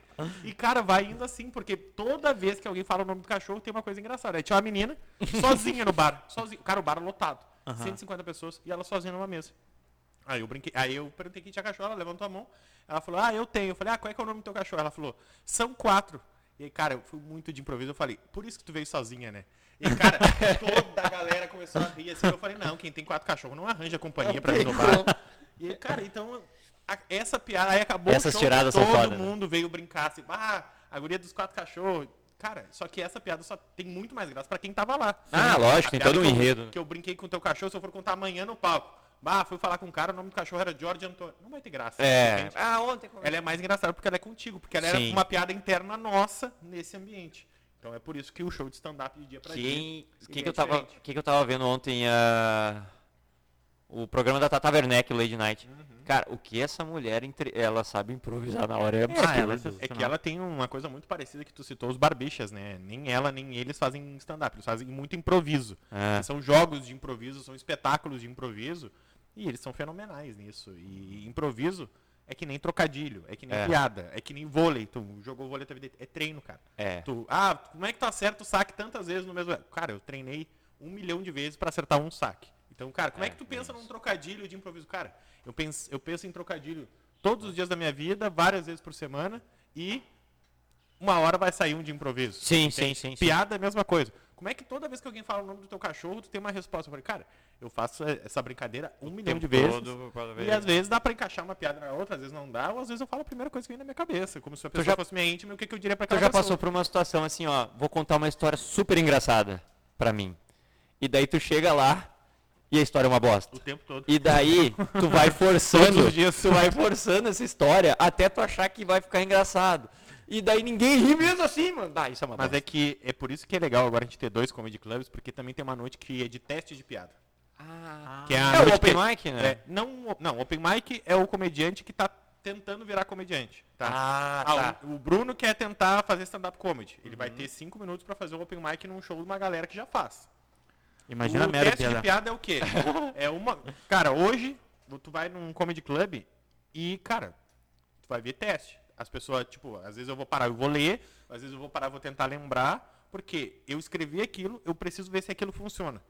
S3: E, cara, vai indo assim, porque toda vez que alguém fala o nome do cachorro, tem uma coisa engraçada. Aí tinha uma menina sozinha no bar. Sozinha. Cara, o bar lotado. 150 pessoas e ela sozinha numa mesa. Aí eu brinquei, aí eu perguntei quem tinha cachorro, ela levantou a mão. Ela falou, ah, eu tenho. Eu falei, ah, qual é, que é o nome do teu cachorro? Ela falou, são quatro. E aí, cara, eu fui muito de improviso. Eu falei, por isso que tu veio sozinha, né? E, cara, toda a galera começou a rir assim. Eu falei, não, quem tem quatro cachorros não arranja companhia pra vir no bar. E, aí, cara, então, a- essa piada aí acabou
S1: Essas
S3: show,
S1: tiradas são
S3: todo
S1: foda, né?
S3: mundo veio brincar assim, ah, a guria dos quatro cachorros. Cara, só que essa piada só tem muito mais graça pra quem tava lá.
S1: Ah, lógico,
S3: A
S1: tem todo um
S3: que eu-
S1: enredo.
S3: Que eu brinquei com o teu cachorro, se eu for contar amanhã no palco. Bah, fui falar com um cara, o nome do cachorro era George Antônio. Não vai ter graça.
S1: É.
S3: entende?
S1: Ah, ontem.
S3: Ela é mais engraçada porque ela é contigo, porque ela era
S1: Sim.
S3: uma piada interna nossa nesse ambiente. Então é por isso que o show de stand-up de dia pra dia.
S1: Quem,
S3: ele
S1: quem
S3: é
S1: que eu tava, quem que eu tava vendo ontem ah, o programa da Tata Werneck, o Lady Night.
S3: Uhum.
S1: Cara, o que essa mulher entre, ela sabe improvisar na hora é,
S2: Ah,
S1: absurdo.
S2: ela é
S3: É que ela tem uma coisa muito parecida que tu citou, os barbichas, né? Nem ela, nem eles fazem stand-up, eles fazem muito improviso.
S1: É.
S3: São jogos de improviso, são espetáculos de improviso, e eles são fenomenais nisso. E improviso é que nem trocadilho, é que nem
S1: É.
S3: piada, é que nem vôlei. Tu jogou vôlei tua vida, é treino, cara.
S1: É.
S3: Tu, ah, como é que tu acerta o saque tantas vezes no mesmo... Cara, eu treinei um milhão de vezes pra acertar um saque. Então, cara, como é,
S1: É,
S3: que tu pensa
S1: isso.
S3: num trocadilho de improviso? Cara, eu penso, eu penso em trocadilho todos os dias da minha vida, várias vezes por semana, e uma hora vai sair um de improviso.
S1: Sim, sim, sim, sim.
S3: Piada é a mesma coisa. Como é que toda vez que alguém fala o nome do teu cachorro, tu tem uma resposta? Eu falei, cara, eu faço essa brincadeira um milhão de vezes. E às vezes dá pra encaixar uma piada na outra, às vezes não dá, ou às vezes eu falo a primeira coisa que vem na minha cabeça. Como se a pessoa
S1: já-
S3: fosse minha íntima, o que, que eu diria pra
S1: Tu
S3: aquela
S1: já
S3: pessoa.
S1: passou por uma situação assim, ó, vou contar uma história super engraçada pra mim. E daí tu chega lá e a história é uma bosta.
S3: O tempo todo.
S1: E daí tu vai forçando, tu vai forçando essa história até tu achar que vai ficar engraçado. E daí ninguém ri mesmo assim, mano. Ah, isso é uma
S3: Mas
S1: bosta.
S3: é que é por isso que é legal agora a gente ter dois comedy clubs, porque também tem uma noite que é de teste de piada.
S1: Ah,
S3: Que é, a
S1: é o open
S3: que-
S1: mic, né?
S3: É, não, não, open mic é o comediante que tá tentando virar comediante. Tá?
S1: Ah,
S3: Ah,
S1: tá.
S3: o, o Bruno quer tentar fazer stand-up comedy. Ele vai ter cinco minutos pra fazer um open mic num show de uma galera que já faz.
S2: Imagina a
S3: o
S2: merda
S3: teste de piada é o quê? é uma. Cara, hoje tu vai num comedy club e, cara, tu vai ver teste. As pessoas, tipo, às vezes eu vou parar, eu vou ler, às vezes eu vou parar, vou tentar lembrar, porque eu escrevi aquilo, eu preciso ver se aquilo funciona.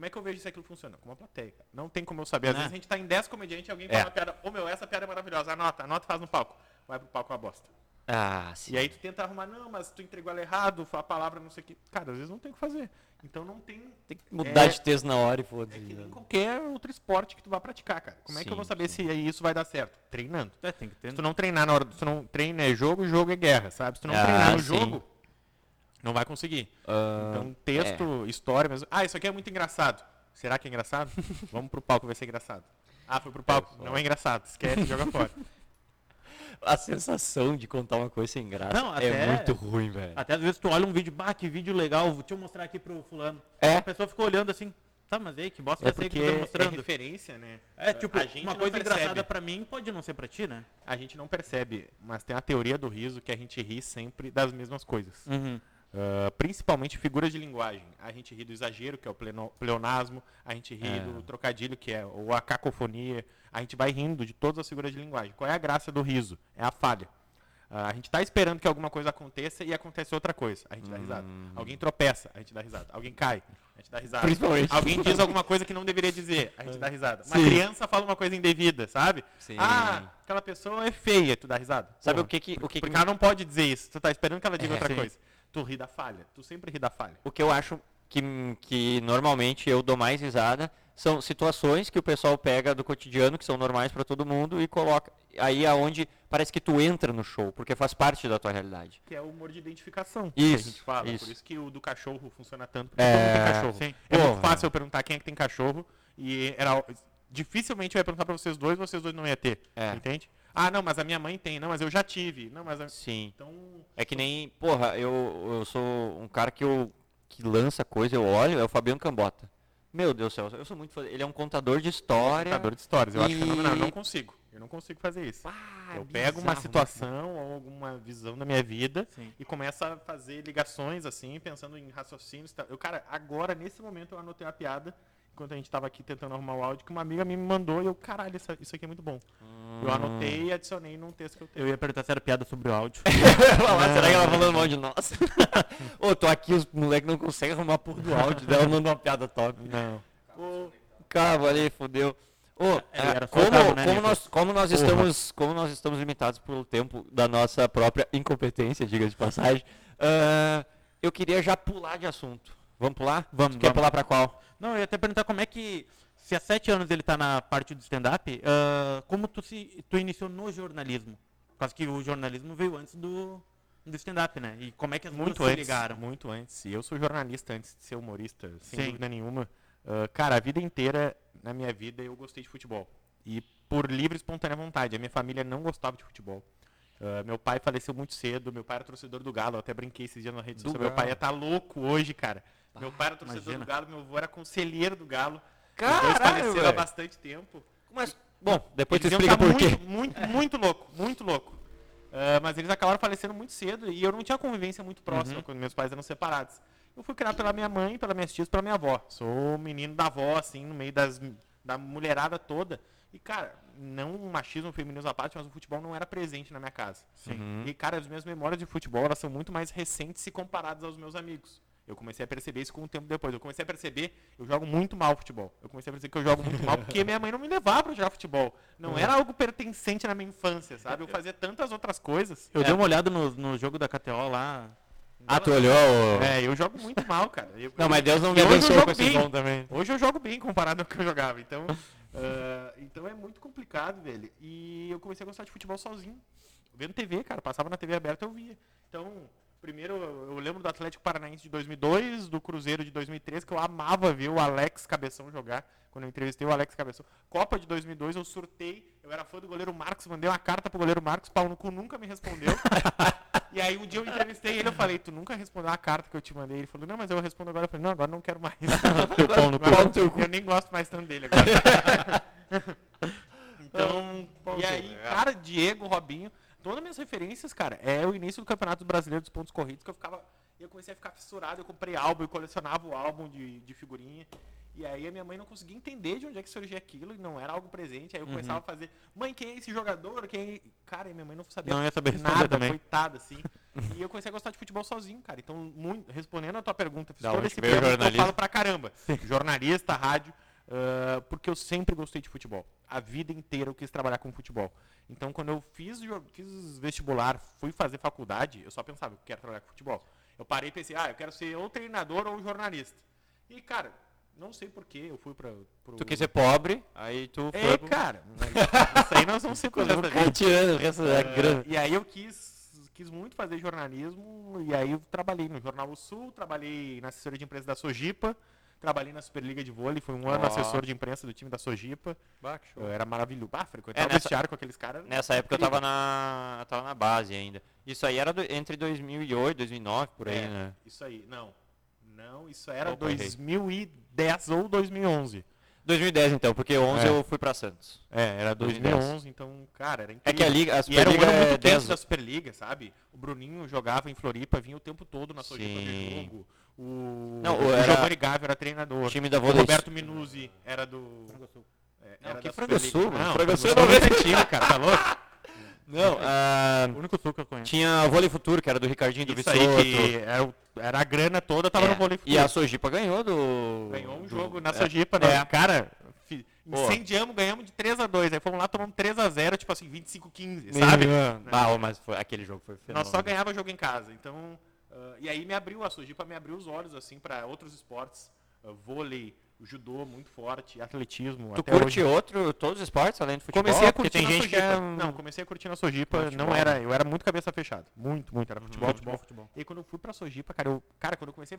S3: Como é que eu vejo se aquilo funciona? Com uma plateia. cara. Não tem como eu saber. Às
S2: Né?
S3: vezes a gente tá em 10 comediantes e alguém
S1: É.
S3: fala uma piada, ô meu, essa piada é maravilhosa, anota, anota e faz no palco. Vai pro palco uma bosta.
S1: Ah, sim.
S3: E aí tu tenta arrumar, não, mas tu entregou ela errado, a palavra não sei o que. Cara, às vezes não tem o que fazer. Então não tem
S1: Tem que mudar
S3: É-
S1: de texto na hora e
S3: é
S1: foda-se.
S3: que nem
S1: né?
S3: qualquer outro esporte que tu vai praticar, cara. Como é que eu
S1: Sim,
S3: vou saber
S1: sim.
S3: se isso vai dar certo? Treinando.
S2: É, tem que ter.
S3: Se tu não treinar na hora, se tu não treina é jogo, jogo é guerra, sabe? Se tu não
S1: Ah,
S3: treinar no
S1: sim.
S3: jogo, não vai conseguir.
S1: Ah,
S3: Então, texto, história mesmo. Ah, isso aqui é muito engraçado. Será que é engraçado? Vamos pro palco ver se é engraçado. Ah, foi pro palco. Não é engraçado. Esquece, joga fora.
S1: a sensação de contar uma coisa sem graça
S2: Não,
S1: é
S2: até-
S1: muito ruim, velho.
S2: Até às vezes tu olha um vídeo, bah, que vídeo legal, deixa eu mostrar aqui pro fulano.
S1: É.
S2: A pessoa fica olhando assim, tá, mas aí, que bosta
S3: É
S2: é que tu tá
S3: é
S2: mostrando?
S3: referência, né?
S2: É, tipo,
S3: A gente
S2: uma coisa
S3: percebe.
S2: engraçada pra mim pode não ser pra ti, né?
S3: A gente não percebe, mas tem a teoria do riso que a gente ri sempre das mesmas coisas.
S2: Uhum.
S3: Ah, principalmente figuras de linguagem. A gente ri do exagero, que é o pleno- pleonasmo, a gente ri
S1: É.
S3: do trocadilho, que é ou a cacofonia. A gente vai rindo de todas as figuras de linguagem. Qual é a graça do riso? É a falha. Ah, a gente está esperando que alguma coisa aconteça e acontece outra coisa. A gente dá risada. Alguém tropeça, a gente dá risada. Alguém cai, a gente dá risada.
S1: Principalmente.
S3: Alguém diz alguma coisa que não deveria dizer, a gente dá risada. Uma
S1: Sim.
S3: criança fala uma coisa indevida, sabe?
S1: Sim.
S3: Ah, aquela pessoa é feia, tu dá risada.
S1: Sabe
S3: Porra.
S1: o que que, o que, que
S3: Porque ela não pode dizer isso. Tu tá esperando que ela diga
S1: É,
S3: outra
S2: sim.
S3: coisa. Tu ri da falha. Tu sempre ri da falha.
S1: o que eu acho que, que normalmente eu dou mais risada são situações que o pessoal pega do cotidiano, que são normais pra todo mundo, e coloca aí aonde parece que tu entra no show, porque faz parte da tua realidade.
S3: Que é o humor de identificação.
S1: Isso,
S3: Que a gente fala.
S1: isso.
S3: Por isso que o do cachorro funciona tanto. Porque
S1: É,
S3: todo cachorro.
S2: sim.
S3: É muito fácil eu perguntar quem é que tem cachorro. E era. Dificilmente eu ia perguntar pra vocês dois, vocês dois não ia ter.
S1: É.
S3: Entende? Ah, não, mas a minha mãe tem. Não, mas eu já tive. Não, mas. a-
S1: Sim.
S3: Então.
S1: É que nem, porra, eu, eu sou um cara que, eu, que lança coisa, eu olho, é o Fabiano Cambota. Meu Deus do céu, eu sou muito fã. Ele é um contador de história.
S3: Contador de histórias. Eu acho
S1: E-
S3: fenomenal. Eu não consigo. Eu não consigo fazer isso.
S1: Ah,
S3: eu pego uma
S1: bizarro,
S3: situação ou alguma visão da minha vida
S2: Sim.
S3: e começo a fazer ligações assim, pensando em raciocínios. Eu, cara, agora, nesse momento, eu anotei uma piada, enquanto a gente tava aqui tentando arrumar o áudio, que uma amiga me mandou e eu, caralho, essa- isso aqui é muito bom.
S1: Hum.
S3: Eu anotei e adicionei num texto que eu tenho.
S2: Eu ia perguntar se era piada sobre o áudio.
S1: Falar, será que ela falando mal de nós? Ô, tô aqui, os moleques não conseguem arrumar porra do áudio dela, manda uma piada top.
S3: Não.
S1: Ô, cara, ali, fodeu. Ô,
S2: É,
S1: ah, como,
S2: né,
S1: como, nós, como, nós estamos, como nós estamos limitados pelo tempo da nossa própria incompetência, diga de passagem, ah, eu queria já pular de assunto. Vamos pular?
S2: Vamos,
S1: Tu Quer
S2: vamos.
S1: pular pra qual?
S2: Não, eu ia até perguntar como é que, se há sete anos ele tá na parte do stand-up, ah, como tu, se, tu iniciou no jornalismo? Por causa que o jornalismo veio antes do, do stand-up, né? E como é que as
S3: Muito
S2: duas se
S3: antes.
S2: ligaram?
S3: Muito antes. E eu sou jornalista antes de ser humorista, sem
S2: Sim.
S3: dúvida nenhuma. Ah, cara, a vida inteira, na minha vida, eu gostei de futebol. E por livre e espontânea vontade. A minha família não gostava de futebol. Ah, meu pai faleceu muito cedo, meu pai era torcedor do Galo, eu até brinquei esses dias na rede
S1: Do
S3: social. Meu pai ia estar louco hoje, cara. Meu pai era torcedor
S2: imagina.
S3: do Galo, meu avô era conselheiro do Galo. Os
S1: Caralho,
S3: dois faleceram há bastante tempo.
S1: Mas, bom, depois tu
S3: Eles iam
S1: explica por quê.
S3: muito, Muito, muito louco, muito louco. Ah, mas eles acabaram falecendo muito cedo e eu não tinha convivência muito próxima
S1: Uhum.
S3: quando meus pais eram separados. Eu fui criado pela minha mãe, pelas minhas tias, pela minha avó. Sou menino da avó, assim, no meio das, da mulherada toda. E, cara, não um machismo feminino à parte, mas o futebol não era presente na minha casa.
S1: Uhum.
S3: E, cara, as minhas memórias de futebol, elas são muito mais recentes se comparadas aos meus amigos. Eu comecei a perceber isso com o tempo depois. Eu comecei a perceber, eu jogo muito mal futebol. Eu comecei a perceber que eu jogo muito mal porque minha mãe não me levava pra jogar futebol. Não era algo pertencente na minha infância, sabe? Eu fazia tantas outras coisas.
S2: Eu dei uma olhada no, no jogo da KTO lá.
S1: Ah, tu olhou?
S3: É, eu jogo muito mal, cara. Eu-
S1: Não, mas Deus não me abençoou com esse
S3: bem.
S1: dom também.
S3: Hoje eu jogo bem comparado ao que eu jogava. Então, ah, então é muito complicado, velho. E eu comecei a gostar de futebol sozinho. Vendo TV, cara. Passava na TV aberta eu via. Então, primeiro eu lembro do Atlético Paranaense de 2002, do Cruzeiro de 2003, que eu amava ver o Alex Cabeção jogar. Quando eu entrevistei o Alex Cabeção. Copa de 2002 eu surtei. Eu era fã do goleiro Marcos, mandei uma carta pro goleiro Marcos. Pau no cu nunca me respondeu. E aí um dia eu entrevistei ele, eu falei, tu nunca respondeu a carta que eu te mandei. Ele falou, não, mas eu respondo agora. Eu falei, não, agora não quero mais.
S1: Pau no cu.
S3: Eu nem gosto mais tanto dele agora. então, e aí,
S1: cu.
S3: cara, Diego, Robinho, todas as minhas referências, cara, é o início do Campeonato Brasileiro dos Pontos Corridos, que eu ficava. Eu comecei a ficar fissurado, eu comprei álbum, eu colecionava o álbum de, de figurinha. E aí a minha mãe não conseguia entender de onde é que surgia aquilo, e não era algo presente. Aí eu começava a fazer, mãe, quem é esse jogador? Quem é... Cara, e minha mãe não sabia
S2: Não ia saber
S3: nada,
S2: também.
S3: coitada, assim. e eu comecei a gostar de futebol sozinho, cara. Então, muito, respondendo a tua pergunta, fiz
S1: Da
S3: todo esse
S1: veio o
S3: preâmbulo que eu falo pra caramba. Jornalista, rádio, ah, porque eu sempre gostei de futebol. A vida inteira eu quis trabalhar com futebol. Então, quando eu fiz, fiz vestibular, fui fazer faculdade, eu só pensava, eu quero trabalhar com futebol. Eu parei e pensei, ah, eu quero ser ou treinador ou jornalista. E, cara, não sei porquê, eu fui pra... Pro...
S1: Tu quis ser pobre, aí tu
S3: É,
S1: foi pro...
S3: cara, isso aí nós vamos ser coisas
S1: tirando o resto da
S3: É,
S1: grana.
S3: E aí eu quis, quis muito fazer jornalismo, e aí eu trabalhei no Jornal O Sul, trabalhei na assessoria de imprensa da Sojipa, trabalhei na Superliga de Vôlei, fui um ano
S1: Ó.
S3: assessor de imprensa do time da Sojipa. Eu era maravilhoso. Ah, frequentava
S1: É, nessa-
S3: com aqueles caras.
S1: Nessa época eu
S3: incrível.
S1: tava na, eu tava na base ainda. Isso aí era do- entre 2008 e 2009, por aí,
S3: É,
S1: né?
S3: Isso aí, não. Não, isso era
S1: Opa, errei.
S3: 2010 ou 2011.
S1: 2010 então, porque 11
S3: É.
S1: eu fui pra Santos.
S3: É, era
S1: 2010.
S3: 2011, então, cara, era
S1: É
S3: incrível.
S1: que a liga, a
S3: E era um
S1: Superliga
S3: ano
S1: é
S3: muito
S1: 10
S3: quente da Superliga, sabe? O Bruninho jogava em Floripa, vinha o tempo todo na Sojipa
S1: Sim.
S3: jogo. O,
S1: Não,
S3: o
S1: o era-
S3: Giovanni Gávea era treinador.
S1: O time da
S3: O
S1: Vôlei
S3: Roberto Minuzzi era do... É,
S1: Não,
S3: era
S1: que
S3: da
S1: Frango. Sul, mano.
S3: Não,
S1: Frango Sul
S3: é
S1: vem-
S3: time, cara, tá louco?
S1: Não, ah,
S2: O único sul que eu conheço.
S1: tinha o Vôlei Futuro, que era do Ricardinho do
S3: Isso
S1: Vissoto.
S3: aí que era, o- era a grana toda, tava
S1: É,
S3: no vôlei
S1: E a Sojipa ganhou do...
S3: Ganhou um
S1: do-
S3: jogo na
S1: é.
S3: Sojipa, né?
S1: É.
S3: Cara, incendiamos, ganhamos de 3x2. Aí fomos lá, tomamos 3x0, tipo assim, 25-15, sabe?
S1: Ah, mas foi, aquele jogo foi
S3: Nós
S1: fenomenal.
S3: só ganhava jogo em casa. Então, ah, e aí me abriu, a Sojipa me abriu os olhos, assim, para outros esportes. Ah, vôlei, judô muito forte, atletismo.
S1: Tu
S3: até
S1: curte
S3: hoje.
S1: outro, todos os esportes, além do futebol?
S3: Comecei a curtir
S1: tem
S3: na
S1: gente que
S3: Sojipa.
S1: é...
S3: Não, comecei a curtir na Sojipa,
S1: Futebol,
S3: não era, eu era muito cabeça fechada. Muito, muito, era futebol,
S2: Futebol,
S3: futebol.
S2: futebol.
S3: E quando eu fui pra Sojipa, cara, eu, cara, quando eu comecei,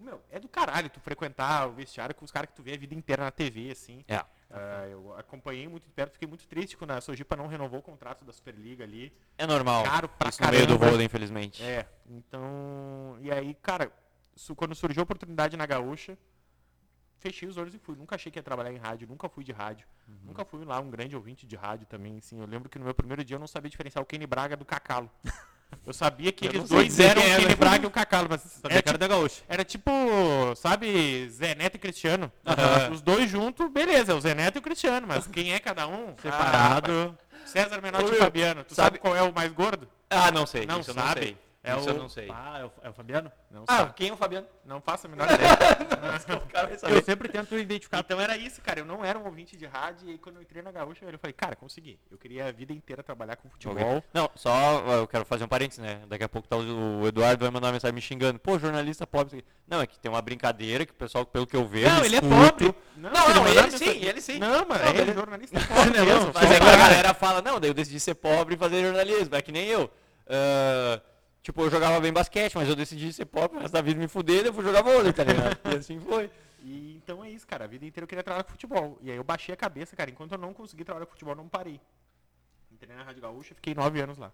S3: meu, é do caralho tu frequentar o vestiário com os caras que tu vê a vida inteira na TV, assim.
S1: É.
S3: Ah, eu acompanhei muito de perto, fiquei muito triste quando a Sojipa não renovou o contrato da Superliga ali.
S1: É normal.
S3: Caro pra
S1: Isso no meio do
S3: caramba.
S1: vôlei, infelizmente.
S3: É, então. E aí, cara, quando surgiu a oportunidade na Gaúcha, fechei os olhos e fui. Nunca achei que ia trabalhar em rádio, nunca fui de rádio.
S1: Uhum.
S3: Nunca fui lá um grande ouvinte de rádio também, assim. Eu lembro que no meu primeiro dia eu não sabia diferenciar o Kenny Braga do Cacalo. Eu sabia que
S1: Eu
S3: eles dois eram o
S1: é,
S3: Kenny? Braga e o Cacalo, mas
S2: Sabia
S3: era
S2: que era
S3: tipo,
S2: da Gaúcha.
S3: era tipo, sabe, Zé Neto e Cristiano. Os dois juntos, beleza, é o Zé Neto e o Cristiano, mas quem é cada um?
S2: Separado.
S3: Ah, César Menotti e Fabiano. Tu sabe,
S1: sabe-
S3: qual é o mais gordo?
S1: Ah, não sei.
S3: Não sabe?
S1: não sei.
S3: É
S1: isso
S3: o-
S1: eu não sei.
S2: Ah, é o, é o Fabiano?
S3: Não
S1: Ah,
S3: sabe.
S1: quem é o Fabiano?
S3: Não faço a menor ideia.
S2: Eu sempre tento identificar.
S3: Então era isso, cara. Eu não era um ouvinte de rádio e aí quando eu entrei na Gaúcha, eu falei, cara, consegui. Eu queria a vida inteira trabalhar com futebol.
S1: Não, só eu quero fazer um parênteses, né? Daqui a pouco tá o Eduardo vai mandar uma mensagem me xingando. Pô, jornalista pobre. Não, é que tem uma brincadeira que o pessoal, pelo que eu vejo.
S3: Não, ele é
S1: escuto-
S3: pobre.
S1: Não, não,
S3: mandar
S1: ele
S3: mensagem-
S1: sim, ele sim.
S3: Não, mano,
S1: Não,
S3: ele é jornalista pobre
S1: Não,
S3: mesmo.
S1: mas é que a galera fala, não, daí eu decidi ser pobre e fazer jornalismo. É que nem eu. Ah, tipo, eu jogava bem basquete, mas eu decidi ser pobre, mas da vida me fuder, eu fui jogar vôlei, tá ligado? E assim foi.
S3: E então é isso, cara. A vida inteira eu queria trabalhar com futebol. E aí eu baixei a cabeça, cara. Enquanto eu não consegui trabalhar com futebol, eu não parei. Entrei na Rádio Gaúcha, fiquei nove anos lá.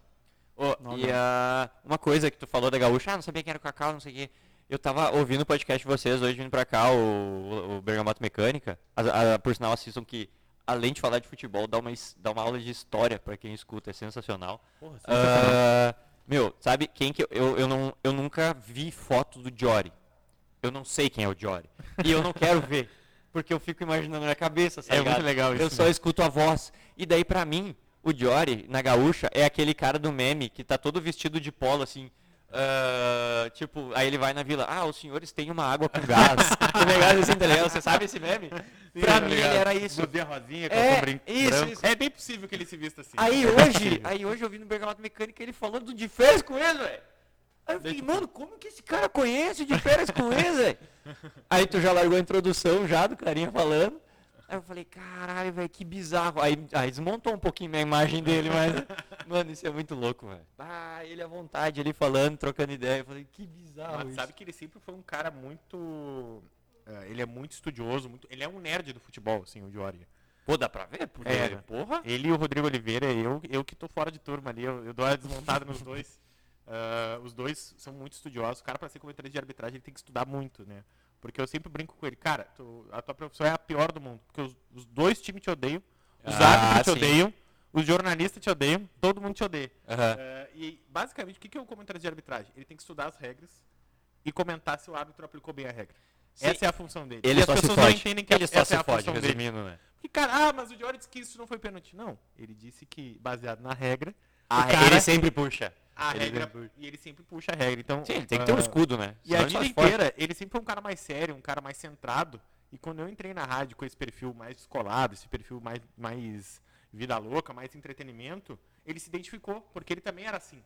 S1: Ô,
S2: Não,
S1: e
S2: não.
S1: ah, uma coisa que tu falou da gaúcha, ah, não sabia que era Cacau, não sei o quê. Eu tava ouvindo o podcast de vocês hoje vindo pra cá, o, o Bergamoto Mecânica. A- a- por sinal, assistam que, além de falar de futebol, dá uma, dá uma aula de história pra quem escuta, é sensacional.
S2: Porra, sensacional.
S1: Ah, meu, sabe quem que eu, eu, eu não, eu nunca vi foto do Jory. Eu não sei quem é o Jory. E eu não quero ver. Porque eu fico imaginando na cabeça, tá
S2: É muito
S1: ligado?
S2: legal
S1: Eu
S2: isso,
S1: só
S2: né?
S1: escuto a voz. E daí, pra mim, o Jory, na gaúcha, é aquele cara do meme que tá todo vestido de polo, assim. Ah, tipo, aí ele vai na vila, ah, os senhores têm uma água com gás. tá ligado assim, tá ligado? Você sabe esse meme? pra mim, ele era isso.
S2: Blusinha rosinha,
S1: É, isso,
S2: branco.
S1: isso.
S3: É bem possível que ele se vista assim.
S1: Aí hoje, aí hoje eu vi no Bergamoto Mecânica ele falando de férias com ele, velho. Aí eu fiquei, mano, como que esse cara conhece de férias com ele, velho? Aí tu já largou a introdução já do carinha falando. Aí eu falei, caralho, velho, que bizarro. Aí, aí desmontou um pouquinho minha imagem dele, mas, mano, isso é muito louco, velho. Ah, ele à vontade, ele falando, trocando ideia. Eu falei, que bizarro
S3: Mas
S1: isso.
S3: sabe que ele sempre foi um cara muito. eh, ele é muito estudioso, muito, ele é um nerd do futebol, assim, o Jory.
S1: Pô, dá pra ver? Porque,
S3: É,
S1: porra.
S3: Ele e o Rodrigo Oliveira, eu, eu que tô fora de turma ali, eu, eu dou a desmontada nos dois. Ah, os dois são muito estudiosos. O cara, pra ser comentarista de arbitragem, ele tem que estudar muito, né? Porque eu sempre brinco com ele, cara, tu- a tua profissão é a pior do mundo. Porque os, os dois times te odeiam, os
S1: Ah,
S3: árbitros te
S1: sim.
S3: odeiam, os jornalistas te odeiam, todo mundo te odeia.
S1: Aham.
S3: Eh, e basicamente, o que que é o comentarista de arbitragem? Ele tem que estudar as regras e comentar se o árbitro aplicou bem a regra.
S1: Sim.
S3: Essa é a função dele.
S1: Ele
S3: e as pessoas não
S1: fode.
S3: entendem que
S1: ele só
S3: essa
S1: se
S3: é a
S1: fode,
S3: função dele.
S1: resumindo, né?
S3: Porque, cara, ah, mas o Diori disse que isso não foi pênalti. Não, ele disse que, baseado na regra,
S1: Ah,
S3: cara-
S1: ele sempre puxa.
S3: A
S1: Ele
S3: regra,
S1: sempre-
S3: e ele sempre puxa a regra. Então,
S1: Sim, ele tem que ter um
S3: ah,
S1: escudo, né?
S3: E a
S1: Senão
S3: vida inteira, ele sempre foi um cara mais sério, um cara mais centrado. E quando eu entrei na rádio com esse perfil mais descolado, esse perfil mais, mais vida louca, mais entretenimento, ele se identificou, porque ele também era assim.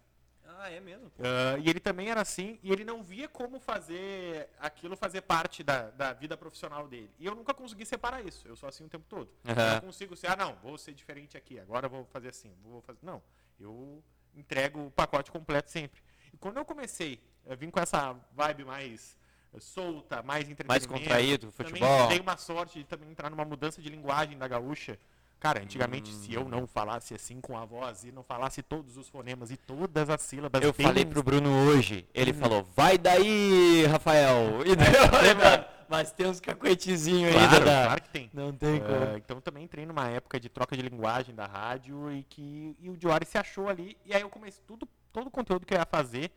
S1: Ah, é mesmo?
S3: Ah, e ele também era assim, e ele não via como fazer aquilo fazer parte da, da vida profissional dele. E eu nunca consegui separar isso. Eu sou assim o tempo todo.
S1: Aham.
S3: Eu não consigo ser, ah, não, vou ser diferente aqui, agora eu vou fazer assim, vou fazer. Não, eu entrego o pacote completo sempre. E quando eu comecei a vir com essa vibe mais solta, mais entretenimento,
S1: Mais contraído,
S3: também
S1: futebol.
S3: dei uma sorte de também entrar numa mudança de linguagem da gaúcha. Cara, antigamente, se eu não falasse assim com a voz e não falasse todos os fonemas e todas as sílabas
S1: Eu
S3: bem
S1: falei pro Bruno hoje, ele falou, vai daí, Rafael. E eu falei, mano, mas tem uns cacuetezinhos ainda.
S3: Claro,
S1: da-
S3: claro que tem.
S1: Não tem como.
S3: Ah, então também entrei numa época de troca de linguagem da rádio e que e o Diori se achou ali. E aí eu comecei tudo, todo o conteúdo que eu ia fazer,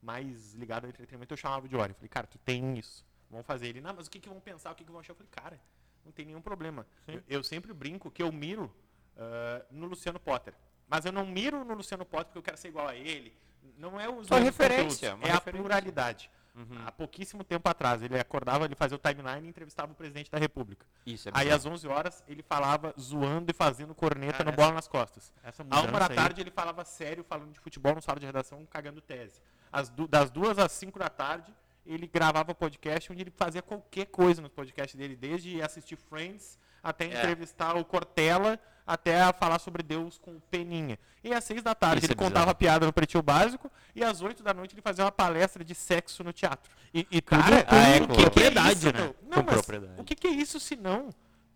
S3: mais ligado ao entretenimento, eu chamava o Diori. Falei, cara, tu tem isso. Vamos fazer ele. Não, mas o que, que vão pensar? O que, que vão achar? Eu falei, cara, não tem nenhum problema. Eu, eu sempre brinco que eu miro ah, no Luciano Potter. Mas eu não miro no Luciano Potter porque eu quero ser igual a ele. Não é os
S1: Só referência,
S3: é a
S1: referência.
S3: pluralidade.
S1: Uhum.
S3: Há pouquíssimo tempo atrás, ele acordava, ele fazia o timeline e entrevistava o presidente da República.
S1: Isso é
S3: Aí às 11 horas ele falava zoando e fazendo corneta
S2: Cara,
S3: no bola nas costas.
S2: Essa
S3: À uma da
S2: mudança aí-
S3: tarde ele falava sério, falando de futebol no sala de redação, cagando tese. Du- das duas às 5 da tarde ele gravava podcast onde ele fazia qualquer coisa no podcast dele, desde assistir Friends até
S1: É.
S3: entrevistar o Cortella, até a falar sobre Deus com o Peninha. E às 6 da tarde
S1: Isso
S3: ele
S1: é
S3: contava piada no Pretinho Básico e às 8 da noite ele fazia uma palestra de sexo no teatro.
S2: E, e tudo
S3: Cara,
S2: com
S1: ah, é, com
S2: propriedade,
S3: isso,
S2: né?
S1: Com
S3: Não, mas
S1: propriedade.
S3: O que, que é isso se não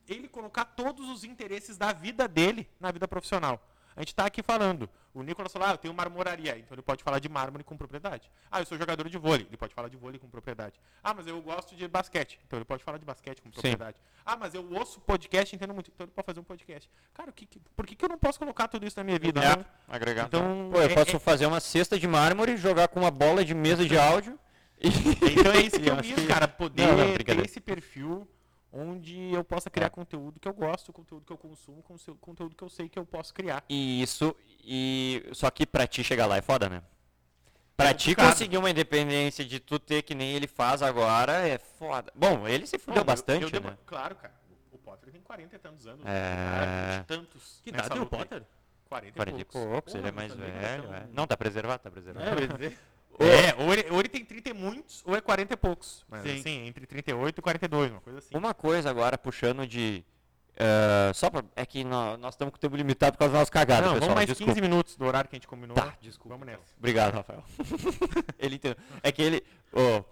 S3: ele colocar todos os interesses da vida dele na vida profissional? A gente está aqui falando. O Nicolas falou, ah, eu tenho marmoraria, então ele pode falar de mármore com propriedade. Ah, eu sou jogador de vôlei, ele pode falar de vôlei com propriedade. Ah, mas eu gosto de basquete, então ele pode falar de basquete com propriedade. Ah, mas eu ouço podcast, entendo muito, então ele pode fazer um podcast. Cara, o que, que- por que, que eu não posso colocar tudo isso na minha vida?
S1: É,
S3: Então,
S1: agregar.
S3: então,
S1: Pô, eu
S3: é-
S1: posso
S3: é-
S1: fazer uma cesta de mármore, jogar com uma bola de mesa de áudio.
S3: Então é isso que
S2: Eu
S3: eu quis,
S2: que-
S3: cara, poder
S1: Não, não,
S3: ter esse perfil onde eu possa criar
S1: É.
S3: conteúdo que eu gosto, conteúdo que eu consumo, conteúdo que eu sei que eu posso criar.
S1: E isso, e só que pra ti chegar lá é foda, né? Pra
S3: É
S1: ti conseguir uma independência de tu ter que nem ele faz agora é foda. Bom, ele se fudeu
S3: Bom, eu-
S1: bastante,
S3: eu demo-
S1: né?
S3: Claro, cara. O Potter tem 40 e tantos anos.
S1: É.
S3: o cara tem 20 e tantos.
S2: Que idade é o. Potter?
S3: 40
S1: 40 e poucos,
S2: Porra,
S1: ele é
S2: não
S1: mais
S2: que
S1: velho.
S2: era
S1: é. Não, tá preservado, tá preservado.
S2: É, eu.
S3: É, ou ele, ou ele tem 30 e muitos, ou é 40 e poucos. Mas
S2: Sim.
S3: assim, entre 38 e 42, uma coisa assim.
S1: Uma coisa agora, puxando de... eh, só pra... É que nó- nós estamos com o tempo limitado por causa das nossas cagadas,
S3: Não,
S1: pessoal.
S3: vamos mais
S1: desculpa.
S3: 15 minutos do horário que a gente combinou.
S1: Tá, desculpa.
S3: Vamos nessa.
S1: Obrigado, Rafael. ele entendeu. É que ele... ô,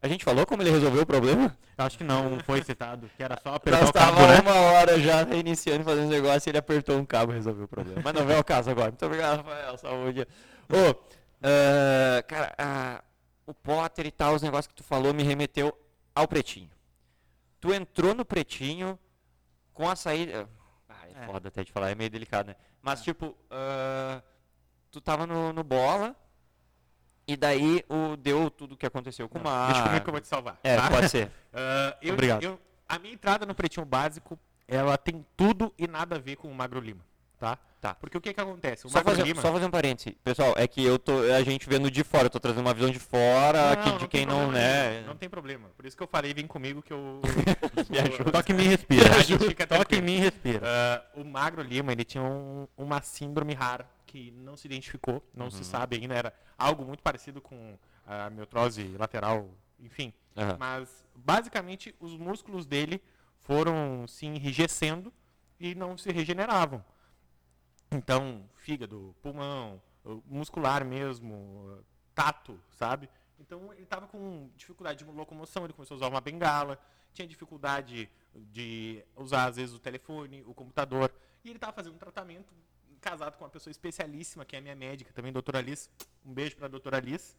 S1: a gente falou como ele resolveu o problema?
S2: Acho que não foi citado, que era só apertar
S1: Nós
S2: o cabo,
S1: tava
S2: né?
S1: uma hora já reiniciando e fazendo negócio e ele apertou um cabo e resolveu o problema. Mas não vem ao caso agora. Muito obrigado, Rafael. Saúde. Ô, ah, cara, ah, o Potter e tal, os negócios que tu falou me remeteu ao Pretinho. Tu entrou no Pretinho com a saída... Ah, é,
S2: É.
S1: foda até de falar, é meio delicado, né? Mas, tipo, ah, tu tava no, no bola e daí o, deu tudo o que aconteceu com o Mar.
S3: Deixa comigo que eu vou te salvar.
S1: É,
S3: tá?
S1: pode ser.
S3: Ah, eu-
S1: Obrigado.
S3: eu- a minha entrada no Pretinho Básico, ela tem tudo e nada a ver com o Magro Lima, tá?
S1: Tá.
S3: Porque o que que acontece? O
S1: Só fazer,
S3: Lima...
S1: só fazer um parêntese. Pessoal, é que eu tô, a gente vendo de fora, eu tô trazendo uma visão de fora aqui de
S3: tem
S1: quem não, né?
S3: nenhum, Não tem problema. Por isso que eu falei, vem comigo que eu...
S1: Me ajuda.
S2: Toque em mim e respira. Toque em
S3: tranquilo.
S2: mim e respira.
S3: Ah, o Magro Lima, ele tinha um- uma síndrome rara que não se identificou, não
S1: Uhum.
S3: se sabe ainda, era algo muito parecido com a miotrose lateral, enfim.
S1: Aham.
S3: Mas, basicamente, os músculos dele foram se enrijecendo e não se regeneravam. Então, fígado, pulmão, muscular mesmo, tato, sabe? Então, ele estava com dificuldade de locomoção, ele começou a usar uma bengala, tinha dificuldade de usar, às vezes, o telefone, o computador. E ele estava fazendo um tratamento casado com uma pessoa especialíssima, que é a minha médica também, doutora Liz. Um beijo pra doutora Liz.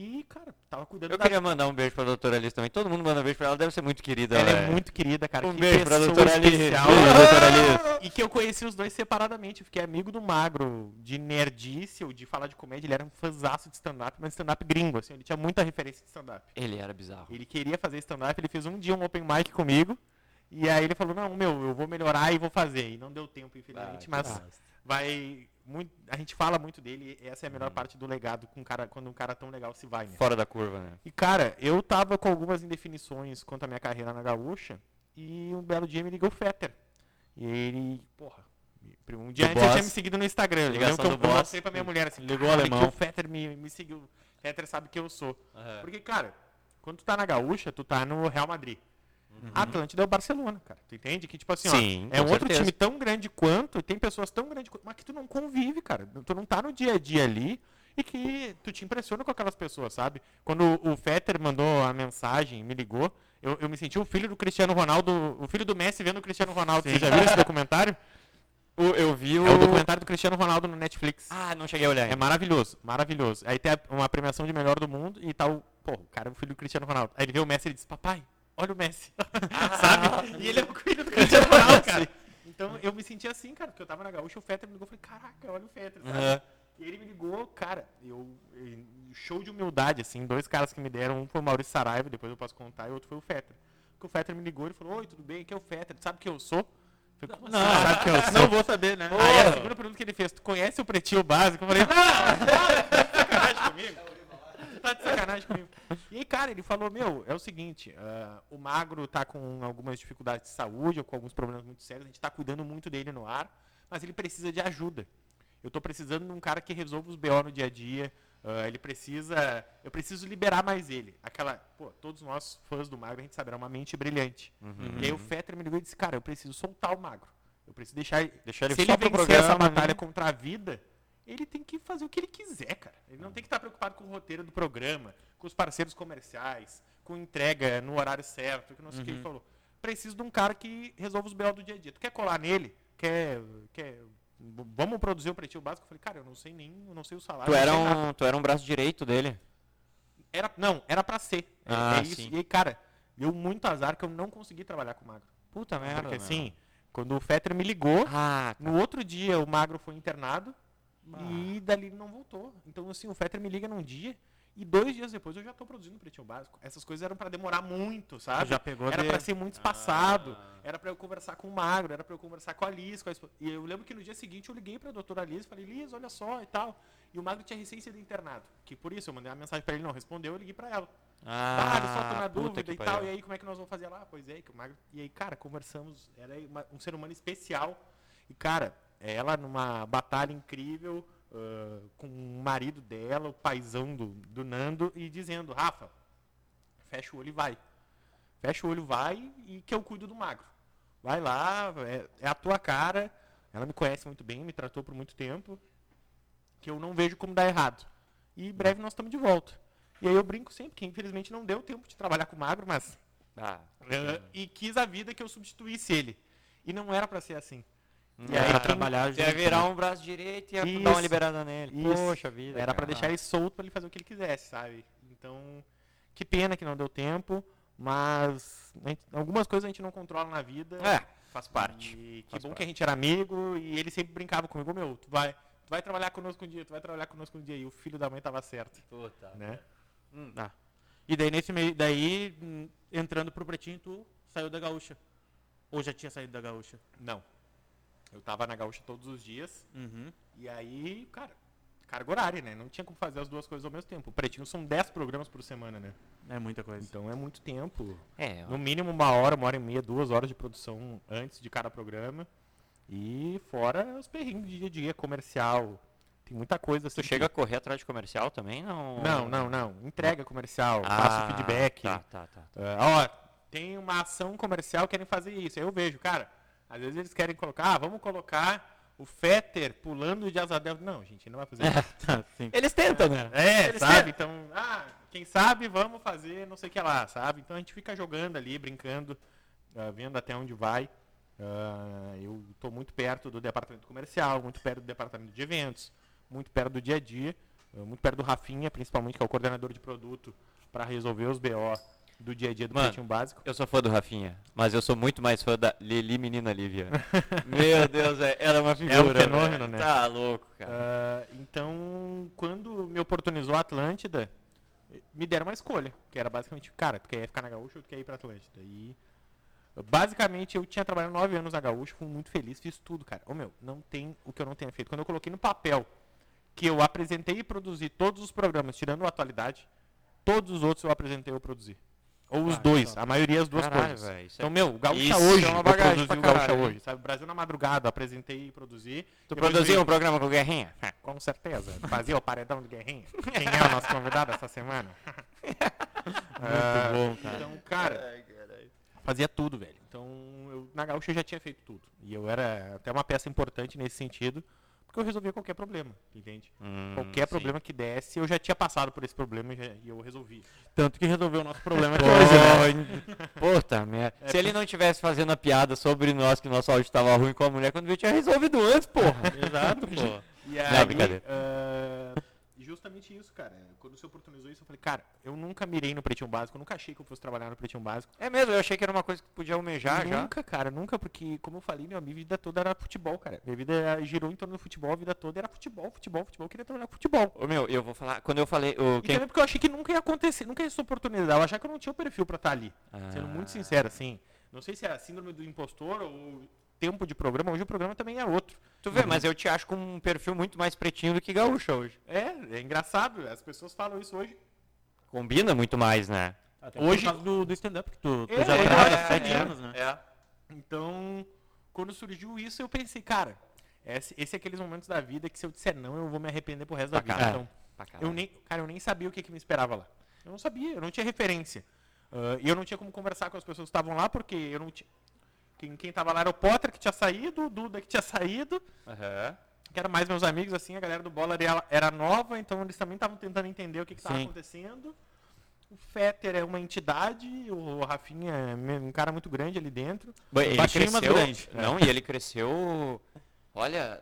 S3: E, cara, tava cuidando
S1: Eu
S3: da
S1: queria mandar um beijo pra doutora Alice também. Todo mundo manda um beijo pra ela, deve ser muito querida.
S3: Ela é
S1: velho.
S3: muito querida, cara.
S1: Um
S3: que
S1: beijo pra doutora Alice.
S3: especial.
S1: Beijo, doutora Alice.
S3: E que eu conheci os dois separadamente. Eu fiquei amigo do Magro, de nerdice ou de falar de comédia. Ele era um fãzaço de stand-up, mas stand-up gringo, assim. Ele tinha muita referência de stand-up.
S1: Ele era bizarro.
S3: Ele queria fazer stand-up, ele fez um dia um open mic comigo. E aí ele falou, não, meu, eu vou melhorar e vou fazer. E não deu tempo, infelizmente,
S1: que
S3: mas vai... Muito, a gente fala muito dele essa é a
S1: Uhum.
S3: melhor parte do legado com um cara, quando um cara tão legal se vai, né?
S1: Fora da curva, né?
S3: E, cara, eu tava com algumas indefinições quanto à minha carreira na Gaúcha e um belo dia me ligou o Fetter. E ele, porra, um dia
S1: Do
S3: antes
S1: boss.
S3: tinha me seguido no Instagram. Eu
S1: Ligação
S3: eu, eu
S1: boss.
S3: mostrei pra minha mulher assim,
S2: Ligou o
S3: "Cara,
S2: alemão."
S3: que o Fetter me, me seguiu. O Fetter sabe que eu sou. Porque, cara, quando tu tá na Gaúcha, tu tá no Real Madrid. A Atlântida é o Barcelona, cara. Tu entende? Que, tipo assim, ó,
S1: Sim,
S3: é
S1: com
S3: um outro
S1: certeza.
S3: time tão grande quanto, e tem pessoas tão grandes quanto, mas que tu não convive, cara. Tu não tá no dia a dia ali e que tu te impressiona com aquelas pessoas, sabe? Quando o Fetter mandou a mensagem, me ligou, eu, eu me senti o filho do Cristiano Ronaldo, o filho do Messi vendo o Cristiano Ronaldo. Você já viu esse documentário?
S1: O- eu vi o...
S3: É o documentário do Cristiano Ronaldo no Netflix.
S1: Ah, não cheguei a olhar
S3: É maravilhoso, maravilhoso. Aí tem a- uma premiação de melhor do mundo e tal. Pô, o cara é o filho do Cristiano Ronaldo. Aí ele vê o Messi e ele diz, papai, olha o Messi. Sabe? E ele é o filho do Cristiano Ronaldo, cara. Então eu me senti assim, cara, porque eu tava na gaúcha, o Fetter me ligou, eu falei, caraca, olha o Fetter, sabe?
S1: Aham.
S3: E ele me ligou, cara, eu, show de humildade, assim, dois caras que me deram, um foi o Maurício Saraiva, depois eu posso contar, e outro foi o Fetter. Porque o Fetter me ligou, ele falou, oi, tudo bem, quem é o Fetter? Sabe quem eu sou? Eu falei, como
S2: Não,
S3: assim, sabe quem eu sou?
S2: não vou saber, né?
S3: Aí a segunda pergunta que ele fez, tu conhece o Pretinho Básico? Eu falei, não, tá sacanagem comigo. Tá de sacanagem comigo. E aí, cara, ele falou, meu, é o seguinte, ah, o Magro tá com algumas dificuldades de saúde, ou com alguns problemas muito sérios, a gente tá cuidando muito dele no ar, mas ele precisa de ajuda. Eu tô precisando de um cara que resolva os BO no dia a dia, ah, ele precisa, eu preciso liberar mais ele. Aquela, pô, todos nós fãs do Magro, a gente sabe, era uma mente brilhante. E aí o Fetter me ligou e disse, cara, eu preciso soltar o Magro. Eu preciso deixar ele,
S1: Deixar ele
S3: se ele vencer essa
S1: programa,
S3: batalha
S1: né?
S3: contra a vida, ele tem que fazer o que ele quiser, cara. Ele não tem que estar preocupado com o roteiro do programa, com os parceiros comerciais, com entrega no horário certo, que não sei o que
S1: Uhum.
S3: ele falou. Preciso de um cara que resolva os BO do dia a dia. Tu quer colar nele? Quer. quer vamos produzir o pretinho básico? Eu falei, cara, eu não sei nem, eu não sei o salário.
S1: Tu era,
S3: nada.
S1: um, tu era um braço direito dele.
S3: Era, não, era pra ser. É,
S1: Ah,
S3: é isso.
S1: sim.
S3: E aí, cara, deu muito azar que eu não consegui trabalhar com o Magro.
S1: Puta merda,
S3: Porque assim, quando o Fetter me ligou,
S1: Ah,
S3: no outro dia o Magro foi internado
S1: Ah.
S3: e dali ele não voltou. Então, assim, o Fetter me liga num dia e dois dias depois eu já tô produzindo o Pretinho Básico. Essas coisas eram pra demorar muito, sabe?
S2: Já pegou
S3: Era
S2: de-
S3: pra ser muito espaçado. Era pra eu conversar com o Magro, era pra eu conversar com a Liz. Com a E eu lembro que no dia seguinte eu liguei pra doutora Liz e falei, Liz, olha só e tal. E o Magro tinha recém sido internado. Que por isso eu mandei uma mensagem pra ele, não respondeu, eu liguei pra ela. Ah, ele só tô na
S1: puta
S3: dúvida e
S1: pariu.
S3: tal. E aí, como é que nós vamos fazer lá? Pois é, que o Magro. E aí, cara, conversamos. Era uma- um ser humano especial. E, cara, ela numa batalha incrível ah, com o marido dela, o paizão do, do Nando, e dizendo: Rafa, fecha o olho e vai. Fecha o olho, vai e que eu cuido do Magro. Vai lá, é, é a tua cara. Ela me conhece muito bem, me tratou por muito tempo. Que eu não vejo como dar errado. E em breve nós estamos de volta. E aí eu brinco sempre, que infelizmente não deu tempo de trabalhar com o Magro, mas.
S1: Ah,
S3: eh, e quis a vida que eu substituísse ele. E não era pra ser assim. E aí
S2: Pra trabalhar
S1: ia virar
S2: né?
S1: um braço direito e ia dar
S3: Isso,
S1: uma liberada nele.
S3: isso.
S1: Poxa vida.
S3: Era pra
S1: cara.
S3: deixar ele solto pra ele fazer o que ele quisesse, sabe? Então, que pena que não deu tempo, mas a gente- algumas coisas a gente não controla na vida.
S1: É, faz parte.
S3: E que
S1: Faz
S3: bom
S1: parte.
S3: que a gente era amigo e ele sempre brincava comigo, meu, tu vai, tu vai trabalhar conosco um dia, tu vai trabalhar conosco um dia. E o filho da mãe tava certo,
S1: Puta.
S3: né?
S2: Ah. E daí nesse meio, daí hum, entrando pro pretinho, tu saiu da gaúcha. Ou já tinha saído da gaúcha?
S3: Não. Eu tava na gaúcha todos os dias
S2: Uhum.
S3: e aí, cara, carga horária, né? Não tinha como fazer as duas coisas ao mesmo tempo. O Pretinho são 10 programas por semana, né?
S2: É muita coisa.
S3: Então é muito tempo.
S1: É,
S3: No mínimo uma hora, uma hora e meia, duas horas de produção antes de cada programa. E fora os perrinhos de dia a dia, comercial. Tem muita coisa assim.
S1: Tu chega a correr atrás de comercial também? Não,
S3: que- Não, não, não. Entrega comercial,
S1: Ah,
S3: passa o feedback.
S1: Tá, tá, tá.
S3: Ah, ó, tem uma ação comercial, querem fazer isso. Aí eu vejo, cara, às vezes eles querem colocar, ah, vamos colocar o Fetter pulando de asa delta. Não, gente, não vai fazer isso.
S2: Tá.
S1: Eles tentam, né?
S3: É,
S1: Eles
S3: sabe? Então, ah, quem sabe vamos fazer não sei o que lá, sabe? Então a gente fica jogando ali, brincando, ah, vendo até onde vai. Ah, eu estou muito perto do departamento comercial, muito perto do departamento de eventos, muito perto do dia a dia, ah, muito perto do Rafinha, principalmente, que é o coordenador de produto, para resolver os BO do dia a dia do
S1: Mano,
S3: Pretinho Básico.
S1: Eu sou fã do Rafinha, mas eu sou muito mais fã da Lili Menina Lívia. Meu Deus, é, ela é uma figura.
S3: fenômeno,
S1: velho.
S3: né?
S1: Tá louco, cara.
S3: Ah, então, quando me oportunizou a Atlântida, me deram uma escolha, que era basicamente, cara, tu quer ficar na Gaúcha ou tu quer ir pra Atlântida? E basicamente eu tinha trabalhado nove anos na Gaúcha, fui muito feliz, fiz tudo, cara. Ô meu, não tem o que eu não tenha feito. Quando eu coloquei no papel que eu apresentei e produzi todos os programas, tirando a atualidade, todos os outros eu apresentei ou produzi. Ou os
S2: Ah,
S3: dois,
S2: top.
S3: a maioria as duas
S1: Caralho,
S3: coisas.
S1: isso é-
S3: Então, meu, o Gaúcha
S1: isso
S3: hoje,
S1: é uma
S3: eu
S1: bagagem
S3: produzi
S1: pra
S3: o Gaúcha
S1: hein?
S3: hoje, sabe? Brasil na madrugada, eu apresentei e produzi.
S1: Tu
S3: Eu
S1: produziu um programa com o Guerrinha?
S3: com certeza. Fazia o paredão de guerrinha. Quem é o nosso convidado essa semana?
S2: Muito bom, cara.
S3: Então, cara, fazia tudo, velho. Então, eu, na Gaúcha eu já tinha feito tudo. E eu era até uma peça importante nesse sentido, porque eu resolvia qualquer problema, entende?
S1: Hum,
S3: qualquer
S1: sim.
S3: problema que desse, eu já tinha passado por esse problema e, já- e eu resolvi.
S2: Tanto que resolveu o nosso problema
S1: Pô,
S2: hoje, né?
S1: Puta merda. Se ele não tivesse fazendo a piada sobre nós, que nosso áudio tava ruim com a mulher, quando viu, tinha resolvido antes, porra.
S2: Exato, pô.
S3: E aí,
S1: brincadeira.
S3: Ah, justamente isso, cara. Quando se oportunizou isso, eu falei, cara, eu nunca mirei no Pretinho Básico, eu nunca achei que eu fosse trabalhar no Pretinho Básico.
S1: É mesmo, eu achei que era uma coisa que podia almejar já.
S3: nunca, cara, nunca, porque, como eu falei, minha vida toda era futebol, cara. Minha vida girou em torno do futebol, a vida toda era futebol, futebol, futebol. Eu queria trabalhar com futebol.
S1: Ô, meu, eu vou falar, quando eu falei, o,
S3: E
S1: quem...
S3: também porque eu achei que nunca ia acontecer, nunca ia essa oportunidade. Eu achava que eu não tinha o perfil pra estar ali. Sendo
S1: Ah.
S3: muito sincero, assim. Não sei se é a síndrome do impostor ou tempo de programa. Hoje o programa também é outro.
S1: Tu vê, mas eu te acho com um perfil muito mais pretinho do que gaúcha hoje.
S3: É, é engraçado. As pessoas falam isso hoje.
S1: Combina muito mais, né?
S2: Até
S3: Hoje-
S2: por causa do, do stand-up, que tu, tu
S3: É,
S2: já
S3: é,
S2: trabalha
S3: é,
S2: há sete
S3: é.
S2: anos, né?
S1: É.
S3: Então, quando surgiu isso, eu pensei, cara, esse, esse é aqueles momentos da vida que se eu disser não, eu vou me arrepender pro resto da
S1: Pra
S3: vida. Então,
S1: Pra
S3: eu nem, cara, eu nem sabia o que, que me esperava lá. Eu não sabia, eu não tinha referência. Ah, e eu não tinha como conversar com as pessoas que estavam lá, porque eu não tinha. Quem, quem tava lá era o Potter que tinha saído, o Duda que tinha saído,
S1: Aham.
S3: que eram mais meus amigos, assim, a galera do bola era, era nova, então eles também estavam tentando entender o que estava acontecendo. O Fetter é uma entidade, o Rafinha é um cara muito grande ali dentro.
S1: Bom, Ele cresceu,
S2: grande.
S1: não, e ele cresceu, olha,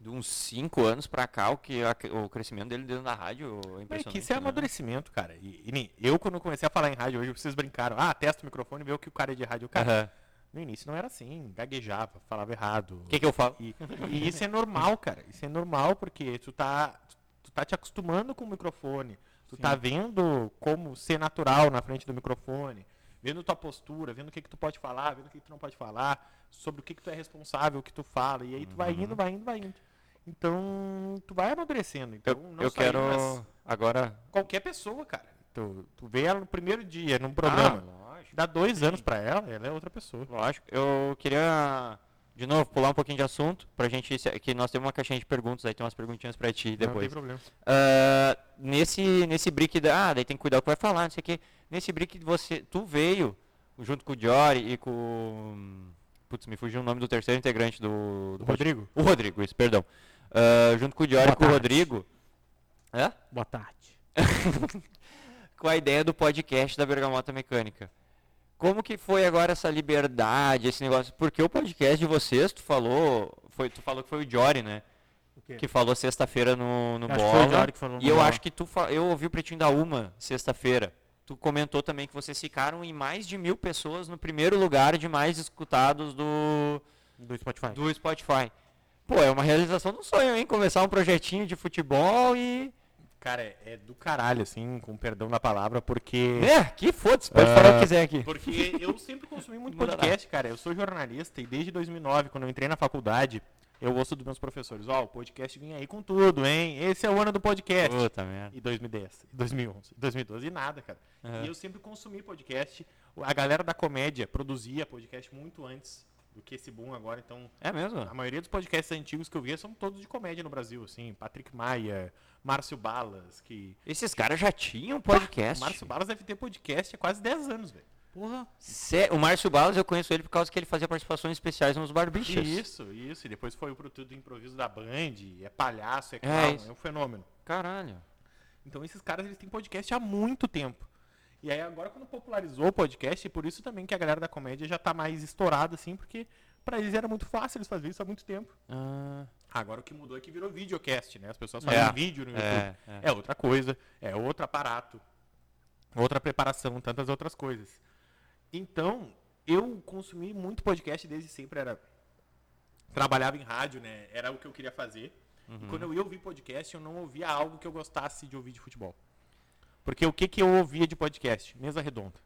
S1: de uns 5 anos pra cá, o, que o crescimento dele dentro da rádio é
S3: É
S1: impressionante.
S3: que isso é
S1: né?
S3: amadurecimento, cara. E, e eu, quando comecei a falar em rádio hoje, vocês brincaram. Ah, testa o microfone e vê o que o cara é de rádio. Cara,
S1: Aham.
S3: no início não era assim. Gaguejava, falava errado.
S1: O que que eu falo?
S3: E, e isso é normal, cara. Isso é normal porque tu tá, tu tá te acostumando com o microfone. Tu tá vendo como ser natural na frente do microfone. Vendo tua postura, vendo o que, que tu pode falar, vendo o que, que tu não pode falar, sobre o que, que tu é responsável, o que tu fala. E aí tu vai indo, vai indo, vai indo. Então, tu vai amadurecendo. Então,
S1: Eu,
S3: não
S1: eu quero
S3: mas
S1: agora...
S3: qualquer pessoa, cara. Tu, tu vê ela no primeiro dia, num programa.
S1: Ah, lógico.
S3: Dá dois anos pra ela, ela é outra pessoa.
S1: Lógico. Eu queria, de novo, pular um pouquinho de assunto, pra gente, que nós temos uma caixinha de perguntas, aí tem umas perguntinhas pra ti
S3: Não tem
S1: depois.
S3: problema.
S1: Ah, nesse, nesse brick, da, ah, daí tem que cuidar o que vai falar, não sei o quê. Nesse brick você, tu veio, junto com o Jory e com, putz, me fugiu o nome do terceiro integrante do, do
S3: Rodrigo?
S1: O Rodrigo, isso, perdão. Ah, junto com o Jory e com o. Rodrigo, Hã?
S2: Boa tarde.
S1: com a ideia do podcast da Bergamota Mecânica. como que foi agora essa liberdade, esse negócio? Porque o podcast de vocês, tu falou, foi, tu falou que foi o Jory, né?
S2: O?
S1: Que falou sexta-feira no, no Bola. E eu
S2: Bola.
S1: acho que tu, eu ouvi o Pretinho da Uma sexta-feira. Tu comentou também que vocês ficaram em mais de mil pessoas no primeiro lugar de mais escutados do,
S2: Do Spotify.
S1: do Spotify. Pô, é uma realização do sonho, hein? Começar um projetinho de futebol e.
S3: Cara, é, do caralho, assim, com perdão da palavra, porque.
S1: É, que foda-se, pode falar o que quiser aqui.
S3: Porque eu sempre consumi muito podcast, cara. Eu sou jornalista e desde 2009, quando eu entrei na faculdade, eu ouço dos meus professores: Ó, o podcast vinha aí com tudo, hein? Esse é o ano do podcast.
S1: Puta merda.
S3: E 2010, e 2011, e 2012 e nada, cara.
S1: Aham.
S3: E eu sempre consumi podcast. A galera da comédia produzia podcast muito antes do que esse boom agora. Então,
S1: É mesmo?
S3: a maioria dos podcasts antigos que eu via são todos de comédia no Brasil, assim. Patrick Maia, Márcio Balas, que...
S1: Esses caras já tinham podcast.
S3: Márcio Balas deve ter podcast há quase 10 anos, velho.
S2: Porra.
S1: Sé- O Márcio Balas eu conheço ele por causa que ele fazia participações especiais nos Barbichas.
S3: Isso, isso. E depois foi pro Tudo Improviso da Band, é palhaço, é
S1: É
S3: clown, é,
S1: isso.
S3: um fenômeno.
S1: Caralho.
S3: Então esses caras eles têm podcast há muito tempo. E aí agora quando popularizou o podcast, e por isso também que a galera da comédia já tá mais estourada assim, porque pra eles era muito fácil eles fazerem isso há muito tempo.
S1: Ah,
S3: Agora o que mudou é que virou videocast, né? As pessoas
S1: É.
S3: fazem vídeo no YouTube.
S1: é, é.
S3: É outra coisa, é outro aparato, outra preparação, tantas outras coisas. Então, eu consumi muito podcast desde sempre, era trabalhava em rádio, né? Era o que eu queria fazer. E quando eu ia ouvir podcast, eu não ouvia algo que eu gostasse de ouvir de futebol. Porque o que que eu ouvia de podcast? Mesa redonda.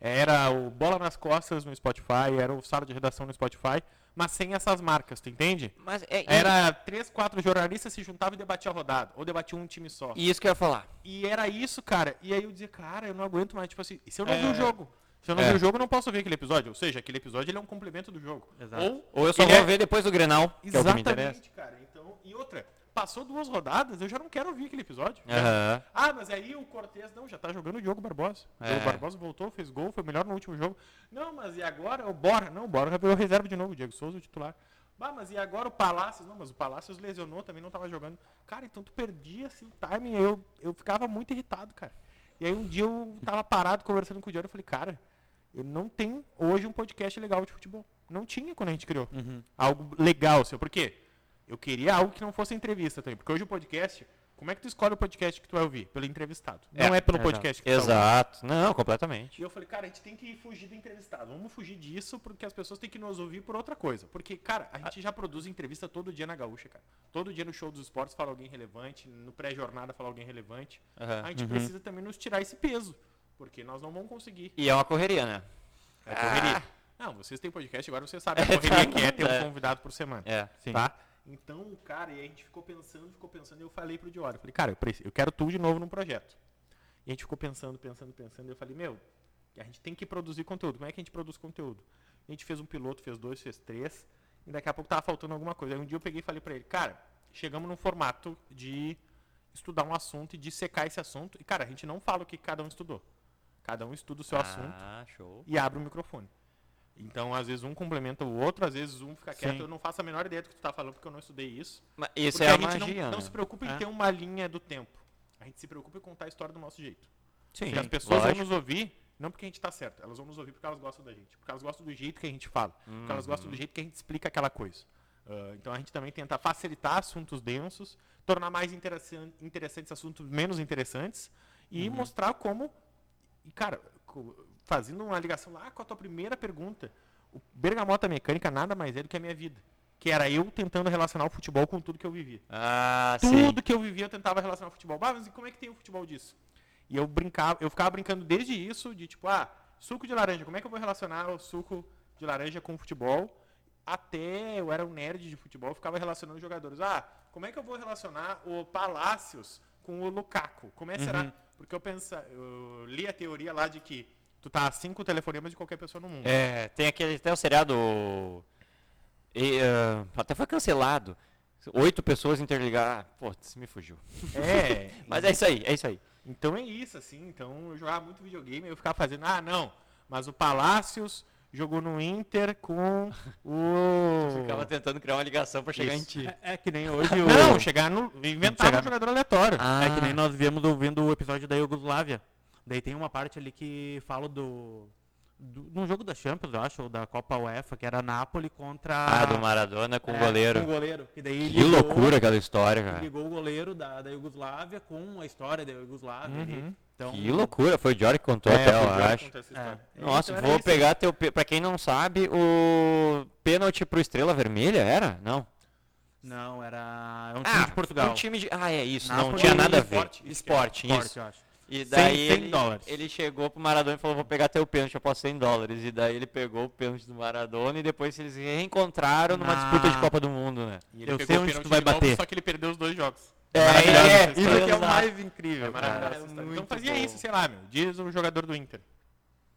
S3: Era o Bola nas Costas no Spotify, era o Sala de Redação no Spotify, mas sem essas marcas, tu entende?
S1: Mas é,
S3: Era três, quatro jornalistas se juntavam e debatiam a rodada. Ou debatiam um time só.
S1: e isso que eu ia falar.
S3: E era isso, cara. E aí eu dizia, cara, eu não aguento mais. Tipo assim, e se eu não
S2: É.
S3: vi o jogo? Se eu não
S1: É.
S3: vi o jogo, eu não posso ver aquele episódio. Ou seja, aquele episódio ele é um complemento do jogo.
S2: Exato.
S3: Ou,
S1: Ou eu só
S3: ele
S1: vou
S3: é-
S1: ver depois do Grenal, que é o que me interessa.
S3: Exatamente, cara. Então, e outra, passou duas rodadas, eu já não quero ouvir aquele episódio.
S1: Aham.
S3: Ah, mas aí o Cortez, não, já tá jogando o Diogo Barbosa.
S1: É.
S3: O Barbosa voltou, fez gol, foi melhor no último jogo. Não, mas e agora o Bora? Não, o Bora já virou reserva de novo, o Diego Souza, o titular. Bah, mas e agora o Palácios? Não, mas o Palácios lesionou, também não tava jogando. Cara, então tu perdia assim, o timing, eu, eu ficava muito irritado, cara. E aí um dia eu tava parado conversando com o Diário e falei, cara, eu não tenho hoje um podcast legal de futebol. Não tinha quando a gente criou
S2: Uhum.
S3: algo legal, seu. Por quê? Eu queria algo que não fosse entrevista também. Porque hoje o podcast, como é que tu escolhe o podcast que tu vai ouvir? Pelo entrevistado.
S1: É,
S3: não é pelo
S2: exato.
S3: podcast que tu tá.
S1: Exato. Não, completamente.
S3: E eu falei, cara, a gente tem que fugir do entrevistado. Vamos fugir disso porque as pessoas têm que nos ouvir por outra coisa. Porque, cara, a gente já produz entrevista todo dia na Gaúcha, cara. Todo dia no show dos esportes fala alguém relevante, no pré-jornada fala alguém relevante.
S1: Aham.
S3: A gente precisa também nos tirar esse peso. Porque nós não vamos conseguir.
S1: E é uma correria, né?
S3: É correria. Não, vocês têm podcast, agora vocês sabem a correria que é ter um
S1: É.
S3: convidado por semana.
S1: É.
S2: Sim.
S3: Tá? Então, cara, e a gente ficou pensando, ficou pensando, e eu falei pro Diório, falei, cara, eu, preciso, eu quero tu de novo num projeto. E a gente ficou pensando, pensando, pensando, e eu falei, meu, a gente tem que produzir conteúdo. Como é que a gente produz conteúdo? A gente fez um piloto, fez dois, fez três, e daqui a pouco tava faltando alguma coisa. Aí um dia eu peguei e falei pra ele, cara, chegamos num formato de estudar um assunto e dissecar esse assunto. E, cara, a gente não fala o que cada um estudou. Cada um estuda o seu assunto
S1: Ah, show.
S3: e abre o microfone. Então, às vezes um complementa o outro, às vezes um fica quieto.
S2: Sim.
S3: Eu não faço a menor ideia do que tu tá falando porque eu não estudei isso.
S1: Mas isso
S3: Porque
S1: é a,
S3: gente
S1: magia,
S3: não, não
S1: né?
S3: se preocupa em
S2: É.
S3: ter uma linha do tempo. A gente se preocupa em contar a história do nosso jeito.
S1: Sim,
S3: Porque as pessoas
S1: lógico.
S3: vão nos ouvir, não porque a gente tá certo, elas vão nos ouvir porque elas gostam da gente. Porque elas gostam do jeito que a gente fala. Porque elas gostam
S1: Uhum.
S3: do jeito que a gente explica aquela coisa. Ah, então a gente também tenta facilitar assuntos densos, tornar mais interessan- interessantes assuntos menos interessantes e
S1: Uhum.
S3: mostrar como. E, cara, fazendo uma ligação lá com a tua primeira pergunta, o Bergamota Mecânica nada mais é do que a minha vida. Que era eu tentando relacionar o futebol com tudo que eu vivia.
S1: Ah, sim.
S3: Tudo que eu vivia eu tentava relacionar ao futebol. Ah, mas como é que tem o futebol disso? E eu brincava, eu ficava brincando desde isso, de tipo, ah, suco de laranja, como é que eu vou relacionar o suco de laranja com o futebol? Até eu era um nerd de futebol, eu ficava relacionando jogadores. Ah, como é que eu vou relacionar o Palácios com o Lukaku? Como é que será? Porque eu pensa, eu li a teoria lá de que tu tá a cinco telefonemas de qualquer pessoa no mundo.
S1: É, tem aquele até o seriado. e, ah, até foi cancelado. Oito pessoas interligadas. Ah, pô, isso me fugiu.
S3: É,
S1: Mas é isso aí, é isso aí.
S3: Então é isso, assim. Então eu jogava muito videogame e eu ficava fazendo, ah, não, mas o Palácios jogou no Inter com o.
S1: Ficava tentando criar uma ligação pra chegar
S3: Isso.
S1: em ti.
S2: É, é que nem hoje o.
S3: Não, chegar no. Inventar
S2: Chegar
S3: um jogador aleatório.
S1: Ah.
S2: É que nem nós viemos ouvindo o episódio da Iugoslávia. Daí tem uma parte ali que fala do, do num jogo da Champions, eu acho, ou da Copa UEFA, que era Napoli contra.
S1: Ah, do Maradona com o
S2: É,
S1: goleiro.
S2: Com o goleiro. Que daí
S1: Que
S2: ligou-
S1: loucura aquela história,
S2: ele
S1: cara.
S2: Ligou o goleiro da, da Iugoslávia com a história da Iugoslávia. ali.
S3: Uhum.
S2: Então,
S1: Que loucura. Foi o Jory que contou
S3: É,
S1: até, eu acho.
S2: É.
S1: Nossa,
S3: Então
S1: vou
S3: isso.
S1: pegar teu. pe- Pra quem não sabe, o pênalti pro Estrela Vermelha era? Não.
S2: Não, era. É um time de Portugal.
S1: Um time de. Ah, é isso. não tinha nada a ver.
S3: Isso é.
S1: Esporte,
S2: Forte,
S1: isso.
S2: eu acho.
S1: E daí
S2: 100
S1: ele,
S2: dólares.
S1: ele chegou pro Maradona e falou, vou pegar teu pênalti, eu posso 100 dólares. E daí ele pegou o pênalti do Maradona e depois eles se reencontraram numa
S2: Ah.
S1: disputa de Copa do Mundo, né?
S3: E ele
S2: Eu
S3: pegou
S2: sei
S3: o
S2: onde
S3: pênalti
S2: tu vai
S3: de novo,
S2: bater.
S3: Só que ele perdeu os dois jogos.
S1: É, é,
S3: essa
S1: isso que é o mais incrível,
S3: É história. Então fazia
S1: bom.
S3: isso, sei lá, meu. Diz um jogador do Inter.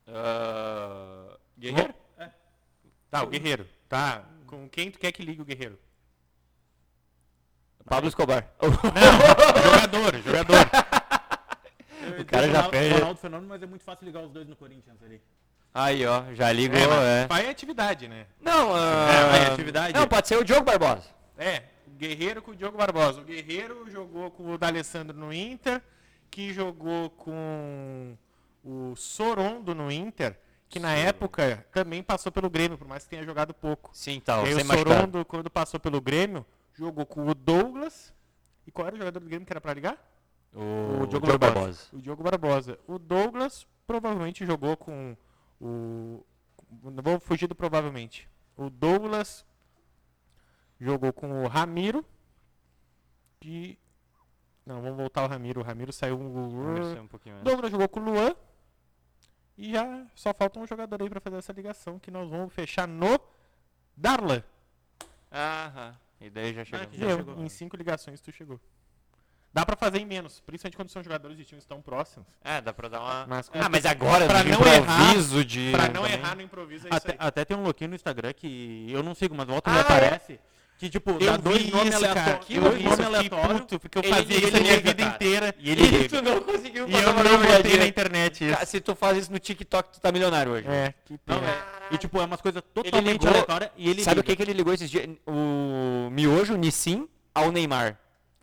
S1: Ah,
S3: Guerreiro?
S2: É.
S3: Tá, o Guerreiro. Tá. Com quem tu quer que ligue o Guerreiro?
S1: Pablo Escobar.
S3: jogador, jogador.
S2: Ia
S1: cara já perde.
S2: Ronaldo Fenômeno, mas é muito fácil ligar os dois no Corinthians ali.
S1: Aí, ó, já ligou,
S3: É,
S1: é.
S3: Vai atividade, né?
S1: Não, ah,
S2: É, vai, atividade.
S1: Não, pode ser o Diogo Barbosa.
S3: É, o Guerreiro com o Diogo Barbosa. O Guerreiro jogou com o D'Alessandro no Inter, que jogou com o Sorondo no Inter, que na época também passou pelo Grêmio, por mais que tenha jogado pouco.
S1: Sim, tá,
S3: aí
S1: sem
S3: o. Sorondo, quando passou pelo Grêmio, jogou com o Douglas. E qual era o jogador do Grêmio que era pra ligar?
S1: O,
S3: Diogo
S1: Diogo
S3: Barbosa.
S1: Barbosa.
S3: O Diogo Barbosa. O Douglas provavelmente jogou com o. Não vou fugir do provavelmente. O Douglas jogou com o Ramiro. Que. Não, vamos voltar ao Ramiro. O Ramiro saiu. O
S1: um.
S3: Douglas jogou com o Luan. E já só falta um jogador aí pra fazer essa ligação. Que nós vamos fechar no Darlan.
S1: Aham. E daí já chegou.
S2: que já chegou.
S3: Em cinco ligações tu chegou. Dá pra fazer em menos, principalmente quando são jogadores de times tão próximos.
S1: É, dá pra dar uma.
S3: Mas
S1: ah, mas agora,
S3: pra não
S1: improviso de.
S3: Pra não
S1: também.
S3: errar no improviso é isso
S2: Até,
S3: aí.
S2: até tem um louquinho no Instagram que eu não sigo, mas volta e
S3: Ah,
S2: me
S3: é?
S2: aparece. Que tipo, dá
S3: Eu
S2: dois
S3: vi
S2: nomes aleatórios.
S3: Eu
S2: dois
S3: vi fiquei
S2: aleatórios.
S3: puto, porque eu
S1: Ele-
S3: fazia
S1: ele
S3: isso a minha vida
S1: cara.
S3: inteira.
S2: E ele liga.
S1: Tu não conseguiu
S3: E
S1: passar
S3: eu não botei
S1: jogadinha.
S3: na internet isso.
S1: Cara, se tu faz isso no TikTok, tu tá milionário hoje.
S3: É, que
S2: Não,
S3: pena.
S2: é. E tipo, é umas coisas totalmente aleatórias e ele
S1: Sabe o que, que ele ligou esses dias? O miojo Nissin ao Neymar.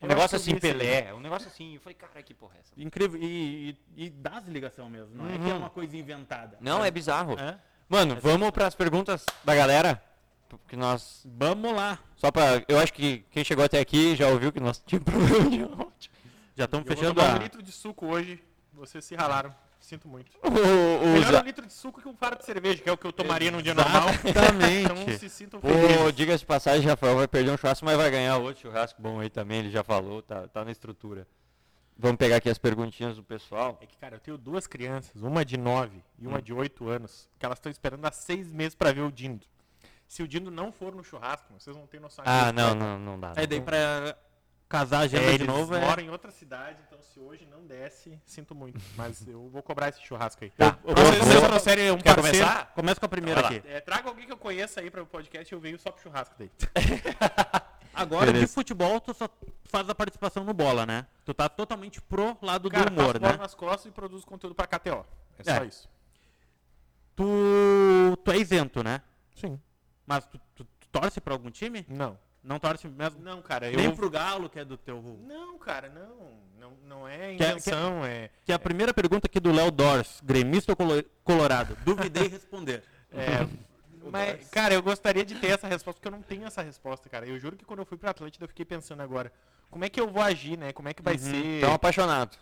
S1: Um
S3: Eu
S1: negócio assim. Pelé. Um negócio assim. Eu falei, cara, que porra é essa?
S2: Incrível. E, e, e dá as ligação mesmo. Não é que é
S1: Uhum.
S2: uma coisa inventada.
S1: Não, é bizarro.
S2: É.
S1: Mano, vamos pras perguntas da galera. Porque nós.
S2: Vamos lá.
S1: Só pra. Eu acho que quem chegou até aqui já ouviu que nós tínhamos problema de áudio.
S2: Já estamos
S3: Eu vou
S2: fechando
S3: tomar
S2: a...
S3: um litro de suco hoje. Vocês se ralaram. Sinto muito.
S1: O, o,
S3: Melhor
S1: Za-
S3: um litro de suco que um fardo de cerveja, que é o que eu tomaria num dia normal.
S2: Exatamente.
S3: Então se sintam
S1: o
S3: felizes.
S1: diga de passagem, Rafael vai perder um churrasco, mas vai ganhar outro churrasco bom aí também. Ele já falou, tá, tá na estrutura. Vamos pegar aqui as perguntinhas do pessoal.
S3: É que, cara, eu tenho duas crianças, uma de 9 e
S1: Hum.
S3: uma de 8 anos, que elas estão esperando há seis meses pra ver o Dindo. Se o Dindo não for no churrasco, vocês não têm noção.
S1: Ah, não, não, não dá.
S2: Aí daí pra casar a agenda
S3: É,
S2: de
S3: eles
S2: novo é...
S3: moram em outra cidade, então se hoje não desce, sinto muito. Mas eu vou cobrar esse churrasco aí.
S1: Tá.
S3: Eu,
S1: Vou-
S3: vocês,
S1: vou-
S3: trouxerem um
S1: Quer
S3: parceiro.
S1: começar?
S2: Começa com a primeira aqui.
S3: É, traga alguém que eu conheça aí para o podcast e eu venho só pro churrasco daí.
S2: Agora, de
S1: Beleza.
S2: futebol, tu só faz a participação no bola, né? Tu tá totalmente pro lado
S3: Cara,
S2: do humor, né?
S3: nas costas e produzo conteúdo pra KTO. É só
S2: É.
S3: isso.
S2: Tu, tu é isento, né?
S3: Sim.
S2: Mas tu, tu- tu torce pra algum time?
S3: Não.
S2: Não torce mesmo?
S3: Não, cara, eu...
S2: Nem pro Galo, que é do teu...
S3: Não, cara, não. Não, não é intenção, é...
S2: Que é a primeira pergunta aqui do Léo Dors, gremista ou colo- colorado? Duvidei responder.
S3: É, mas, cara, eu gostaria de ter essa resposta, porque eu não tenho essa resposta, cara. Eu juro que quando eu fui pra Atlântida, eu fiquei pensando agora, como é que eu vou agir, né? Como é que vai ser...
S1: Então, apaixonado.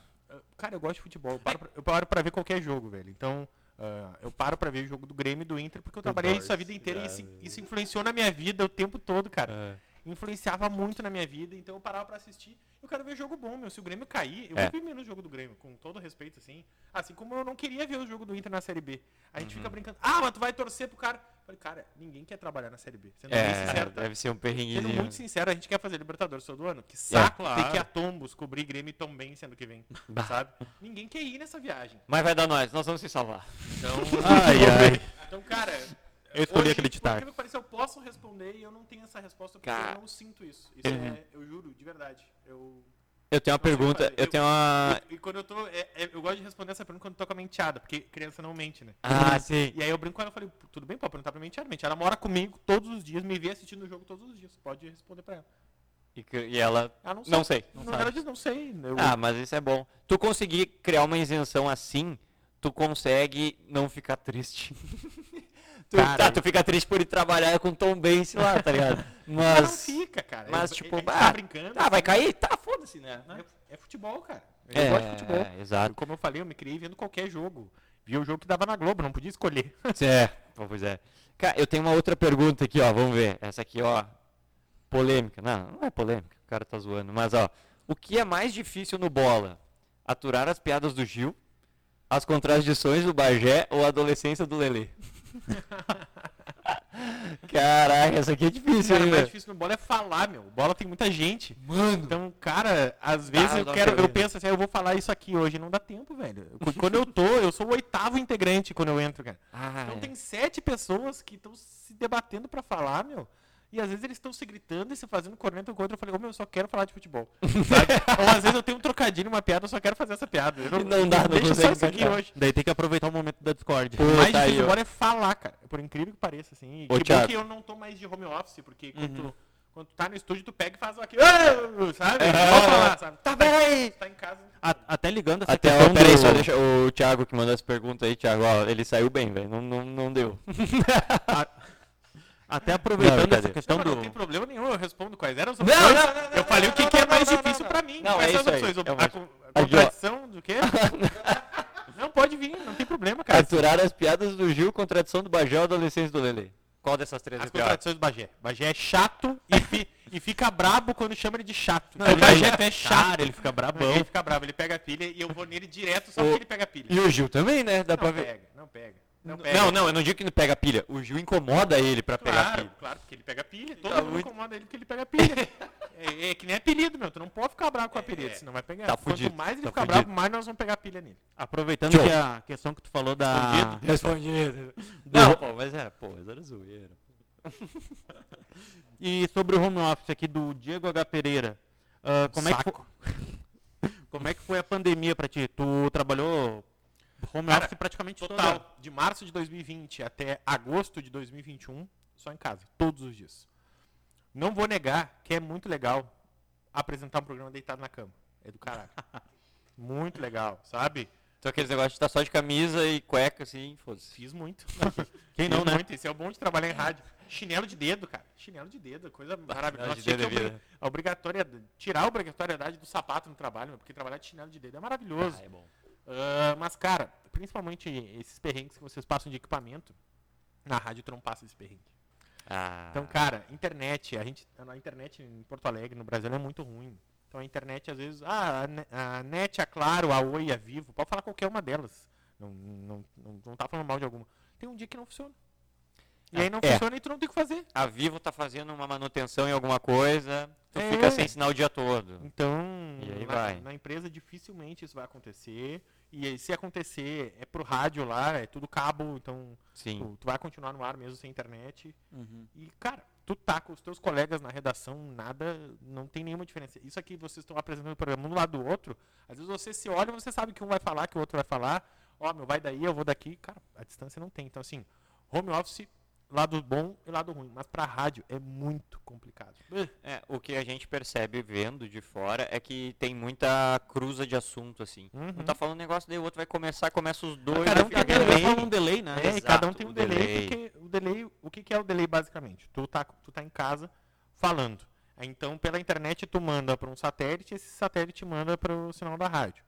S3: Cara, eu gosto de futebol. Eu paro pra, eu paro pra ver qualquer jogo, velho. Então, ah, eu paro pra ver o jogo do Grêmio e do Inter, porque eu trabalhei isso a vida inteira e isso, isso influenciou na minha vida o tempo todo, cara. Influenciava muito na minha vida, então eu parava pra assistir. Eu quero ver jogo bom, meu. Se o Grêmio cair, eu
S1: É.
S3: vou ver menos o jogo do Grêmio, com todo respeito, assim. Assim como eu não queria ver o jogo do Inter na Série B. A gente fica brincando, ah, mas tu vai torcer pro cara. Eu Falei, cara, ninguém quer trabalhar na Série B. Sendo bem
S1: É,
S3: sincero, tá?
S1: deve ser um
S3: Sendo
S1: perrenguinho.
S3: muito sincero, a gente quer fazer Libertadores todo ano. Que saco
S2: claro.
S3: ter que a Tombos cobrir Grêmio Tom bem sendo que vem, sabe? Ninguém quer ir nessa viagem.
S1: Mas vai dar nós, nós vamos se salvar.
S3: Então,
S2: Ai, ai.
S3: então cara,
S2: Eu escolhi
S3: hoje,
S2: acreditar.
S3: Por que eu posso responder e eu não tenho essa resposta porque
S1: Cara.
S3: eu não sinto isso. Isso
S1: Uhum.
S3: é, eu juro, de verdade. Eu,
S1: Eu tenho uma
S3: Não
S1: pergunta, eu
S3: Eu-
S1: tenho uma...
S3: e, e quando eu tô. é- é- eu gosto de responder essa pergunta quando eu tô com a menteada, porque criança não mente, né?
S1: Ah, sim.
S3: E aí eu brinco com ela e falei, tudo bem, pode perguntar pra menteada. Menteada mora comigo todos os dias, me vê assistindo o jogo todos os dias. Pode responder pra ela.
S1: E, que- e ela...
S3: Ela não,
S1: Não sei.
S3: Não, ela diz, não sei. Eu,
S1: Ah, mas isso é bom. Tu conseguir criar uma isenção assim, tu consegue não ficar triste. tu,
S3: Cara,
S1: tá, tu fica triste por ir trabalhar com Tom Benz lá, tá ligado?
S3: Mas não fica, cara.
S1: mas, tipo, bah,
S3: tá brincando.
S1: Ah, vai cair? Tá, foda-se, né?
S3: É, é futebol, cara. Eu
S1: É,
S3: gosto de futebol.
S1: é, exato.
S3: Como eu falei, eu me criei vendo qualquer jogo. Via o jogo que dava na Globo, não podia escolher.
S1: É, pois é. Cara, eu tenho uma outra pergunta aqui, ó. Vamos ver. Essa aqui, ó. Polêmica. Não, não é polêmica. O cara tá zoando. Mas, ó. O que é mais difícil no bola? Aturar as piadas do Gil, as contradições do Bagé ou a adolescência do Lelê? Caraca, essa aqui é difícil,
S3: Cara, o
S1: hein,
S3: mais
S1: velho?
S3: difícil no bola é falar, meu. Bola tem muita gente.
S1: Mano.
S3: Então, cara, às vezes
S1: Tá,
S3: eu quero, eu penso assim, "Ah, eu vou falar isso aqui hoje, não dá tempo, velho. Qu- Quando eu tô, eu sou o oitavo integrante quando eu entro, cara.
S1: Ah,
S3: Então
S1: é.
S3: tem sete pessoas que estão se debatendo pra falar, meu. E às vezes eles estão se gritando e se fazendo corneta um com o outro. Eu falei, ô meu, eu só quero falar de futebol. Sabe? Ou às vezes eu tenho um trocadilho, uma piada, eu só quero fazer essa piada. Eu
S1: E não dá, não
S3: deixa só
S1: consegue
S3: isso aqui hoje.
S2: Daí tem que aproveitar o momento da Discord.
S1: Pô,
S3: mais
S1: tá
S3: difícil
S1: ó.
S3: agora é falar, cara. Por incrível que pareça, assim.
S1: Ô,
S3: que
S1: Thiago.
S3: bom que eu não tô mais de home office, porque quando,
S2: Uhum.
S3: tu, quando tu tá no estúdio, tu pega e faz aqui, "Ah", sabe?
S1: É.
S3: Pode falar, sabe?
S1: Tá bem!
S3: Tu tá em casa.
S2: A- até ligando essa
S1: Até, ó,
S2: questão
S1: peraí,
S2: do...
S1: só deixa o Thiago que mandou essa pergunta aí, Thiago. Ó, ele saiu bem, velho. Não, não, não deu.
S2: Até aproveitando essa
S1: brincadeira.
S2: questão
S3: não,
S2: do...
S3: não tem problema nenhum, eu respondo quais eram as
S1: Não,
S3: opções.
S1: não, não, não,
S3: eu falei o que,
S1: não,
S3: que é
S1: não,
S3: mais
S1: não, não,
S3: difícil
S1: não.
S3: pra mim.
S1: Não,
S3: quais
S1: é
S3: são as
S1: isso aí,
S3: opções?
S1: é
S3: A, co- a
S1: ó.
S3: contradição do quê? não, pode vir, não tem problema, cara.
S1: Aturar as piadas do Gil, contradição do Bagé ou adolescência do Lelê? Qual dessas três
S3: As
S1: é pior?
S3: contradições do Bagé. Bagé é chato e, fi- e fica brabo quando chama ele de chato.
S2: Não,
S3: o
S2: ele
S3: Bagé
S2: é
S3: é chato.
S2: Cara, ele fica brabão.
S3: Ele fica bravo, ele pega a pilha e eu vou nele direto só porque ele pega a pilha.
S1: E o Gil também, né? Dá pra
S3: Não
S1: ver.
S3: pega, não pega. Não pega.
S1: Não, não, eu não digo que não pega pilha. O Gil incomoda ele pra pegar
S3: Claro,
S1: pilha.
S3: claro, porque ele pega pilha. Todo
S1: Tá
S3: mundo
S1: muito-
S3: incomoda ele porque ele pega pilha. é, é que nem apelido, meu. Tu não pode ficar bravo com o apelido,
S1: É.
S3: senão vai pegar.
S1: Tá
S3: Quanto
S1: fudido,
S3: mais ele
S1: tá
S3: ficar
S1: fudido.
S3: bravo, mais nós vamos pegar pilha nele.
S2: Aproveitando
S1: Tchau.
S2: que a questão que tu falou da...
S1: Respondido.
S2: do-
S1: Não, pô, mas era, pô, mas era zoeira.
S2: E sobre o home office aqui do Diego H. Pereira. ah, como, é que
S3: Saco.
S2: foi, como é que foi a pandemia pra ti? Tu trabalhou home
S3: Cara,
S2: office praticamente
S3: Total, de março de 2020 até agosto de 2021, só em casa, todos os dias. Não vou negar que é muito legal apresentar um programa deitado na cama. É do caralho. muito legal, sabe?
S1: Então aqueles negócios de estar só de camisa e cueca, assim, foda-se.
S3: Fiz muito.
S2: Quem não,
S3: Fiz
S2: né?
S3: Muito. Esse é o bom de trabalhar em rádio. Chinelo de dedo, cara. Chinelo de dedo, coisa maravilhosa.
S1: de
S3: Tinha
S1: dedo é
S3: obri-
S1: vida.
S3: a obrigatoriedade, tirar a obrigatoriedade do sapato no trabalho, porque trabalhar de chinelo de dedo é maravilhoso.
S1: é bom.
S3: Ah, mas, cara, principalmente esses perrengues que vocês passam de equipamento, na rádio tu não passa esse perrengue.
S1: Ah,
S3: Então, cara, internet, a gente, a internet em Porto Alegre, no Brasil, é muito ruim. Então a internet, às vezes, ah, a, Ne- a NET, a Claro, a Oi, a Vivo, pode falar qualquer uma delas. Não, não, não, não tá falando mal de alguma. Tem um dia que não funciona. E aí não
S1: É.
S3: funciona e tu não tem o que fazer.
S1: a Vivo tá fazendo uma manutenção em alguma coisa, tu
S3: É.
S1: fica sem sinal o dia todo.
S3: Então,
S1: E aí
S3: na,
S1: vai.
S3: na empresa dificilmente isso vai acontecer. E aí, se acontecer, é pro rádio lá, é tudo cabo, então
S1: Sim.
S3: tu, tu vai continuar no ar mesmo sem internet.
S2: Uhum.
S3: E, cara, tu tá com os teus colegas na redação, nada, não tem nenhuma diferença. Isso aqui vocês estão apresentando o programa um do lado do outro, às vezes você se olha e você sabe que um vai falar, que o outro vai falar. Ó, meu, vai daí, eu vou daqui. Cara, a distância não tem. Então, assim, home office, lado bom e lado ruim. Mas pra rádio é muito complicado.
S1: É, o que a gente percebe vendo de fora é que tem muita cruza de assunto, assim.
S3: Uhum.
S1: Um tá falando um negócio, daí o outro vai começar, começa os dois.
S3: cada um tem um delay.
S2: um delay, né?
S3: É,
S1: Exato,
S3: cada um tem um
S1: o
S3: delay,
S1: delay.
S3: porque o delay, o que, que é o delay basicamente? Tu tá, tu tá em casa falando. Aí, Então, pela internet, tu manda para um satélite, esse satélite manda para o sinal da rádio.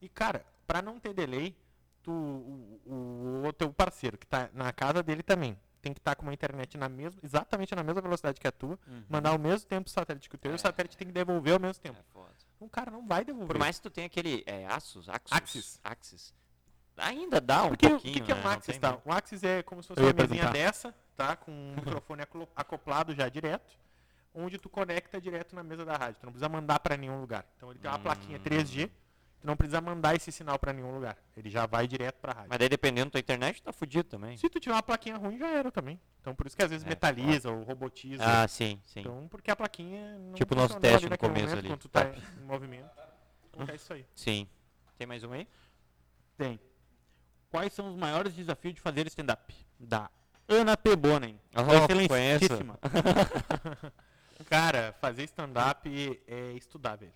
S3: E, cara, para não ter delay, tu, o, o, o teu parceiro que tá na casa dele também tem que estar com uma internet na mesma, exatamente na mesma velocidade que a tua,
S2: Uhum.
S3: mandar ao mesmo tempo o satélite que o teu, e o satélite tem que devolver ao mesmo tempo.
S1: É foda.
S3: Um cara não vai devolver.
S1: Por mais que tu tenha aquele. É, Asus? Axis?
S3: Axis.
S1: Axis. Ainda dá um
S3: Porque o
S1: pouquinho.
S3: que, que é
S1: né?
S3: um
S1: Não
S3: Axis, tá? Um Axis é como se fosse
S2: Eu
S3: uma mesinha dessa, tá? Com um microfone acoplado já direto, onde tu conecta direto na mesa da rádio. Tu não precisa mandar para nenhum lugar. Então ele tem uma plaquinha 3G, tu não precisa mandar esse sinal para nenhum lugar. Ele já vai direto para rádio.
S1: Mas daí dependendo da tua internet, tá fudido também.
S3: Se tu tiver uma plaquinha ruim, já era também. Então por isso que às vezes
S1: É,
S3: metaliza ou robotiza.
S1: Ah, sim, sim.
S3: Então, porque a plaquinha não
S1: Tipo o nosso teste no começo
S3: momento,
S1: ali.
S3: Quando tu tá em movimento. Acontece isso aí.
S1: Sim. Tem mais um aí?
S2: Tem. Quais são os maiores desafios de fazer stand-up? Da Ana P. Bonen.
S1: Oh,
S2: Excelentíssima.
S3: Cara, fazer stand-up é estudar, velho.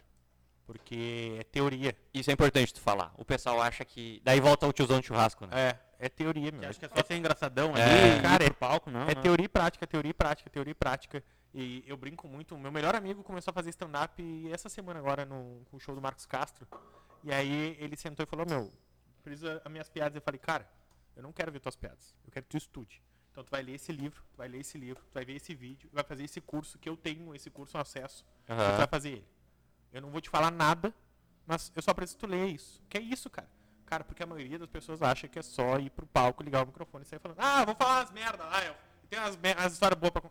S3: Porque é teoria.
S1: Isso é importante tu falar. O pessoal acha que. Daí volta o tiozão de churrasco, né?
S3: É, é teoria, meu.
S2: Que acho que é só ser engraçadão
S1: É,
S2: ali,
S3: cara,
S2: cara,
S3: é-
S2: é palco, não.
S3: É
S2: não.
S3: teoria e prática, teoria e prática, teoria e prática. E eu brinco muito. Meu melhor amigo começou a fazer stand-up essa semana agora no, com o show do Marcos Castro. E aí ele sentou e falou, meu, precisa as minhas piadas. Eu falei, cara, eu não quero ver tuas piadas. Eu quero que tu estude. Então tu vai ler esse livro, tu vai ler esse livro, tu vai ver esse vídeo, vai fazer esse curso que eu tenho, esse curso, um acesso. E tu vai fazer ele. Eu não vou te falar nada, mas eu só preciso tu ler isso. Que é isso, cara. Cara, porque a maioria das pessoas acha que é só ir pro palco, ligar o microfone e sair falando, ah, vou falar umas merda lá, eu tenho umas, umas histórias boas pra.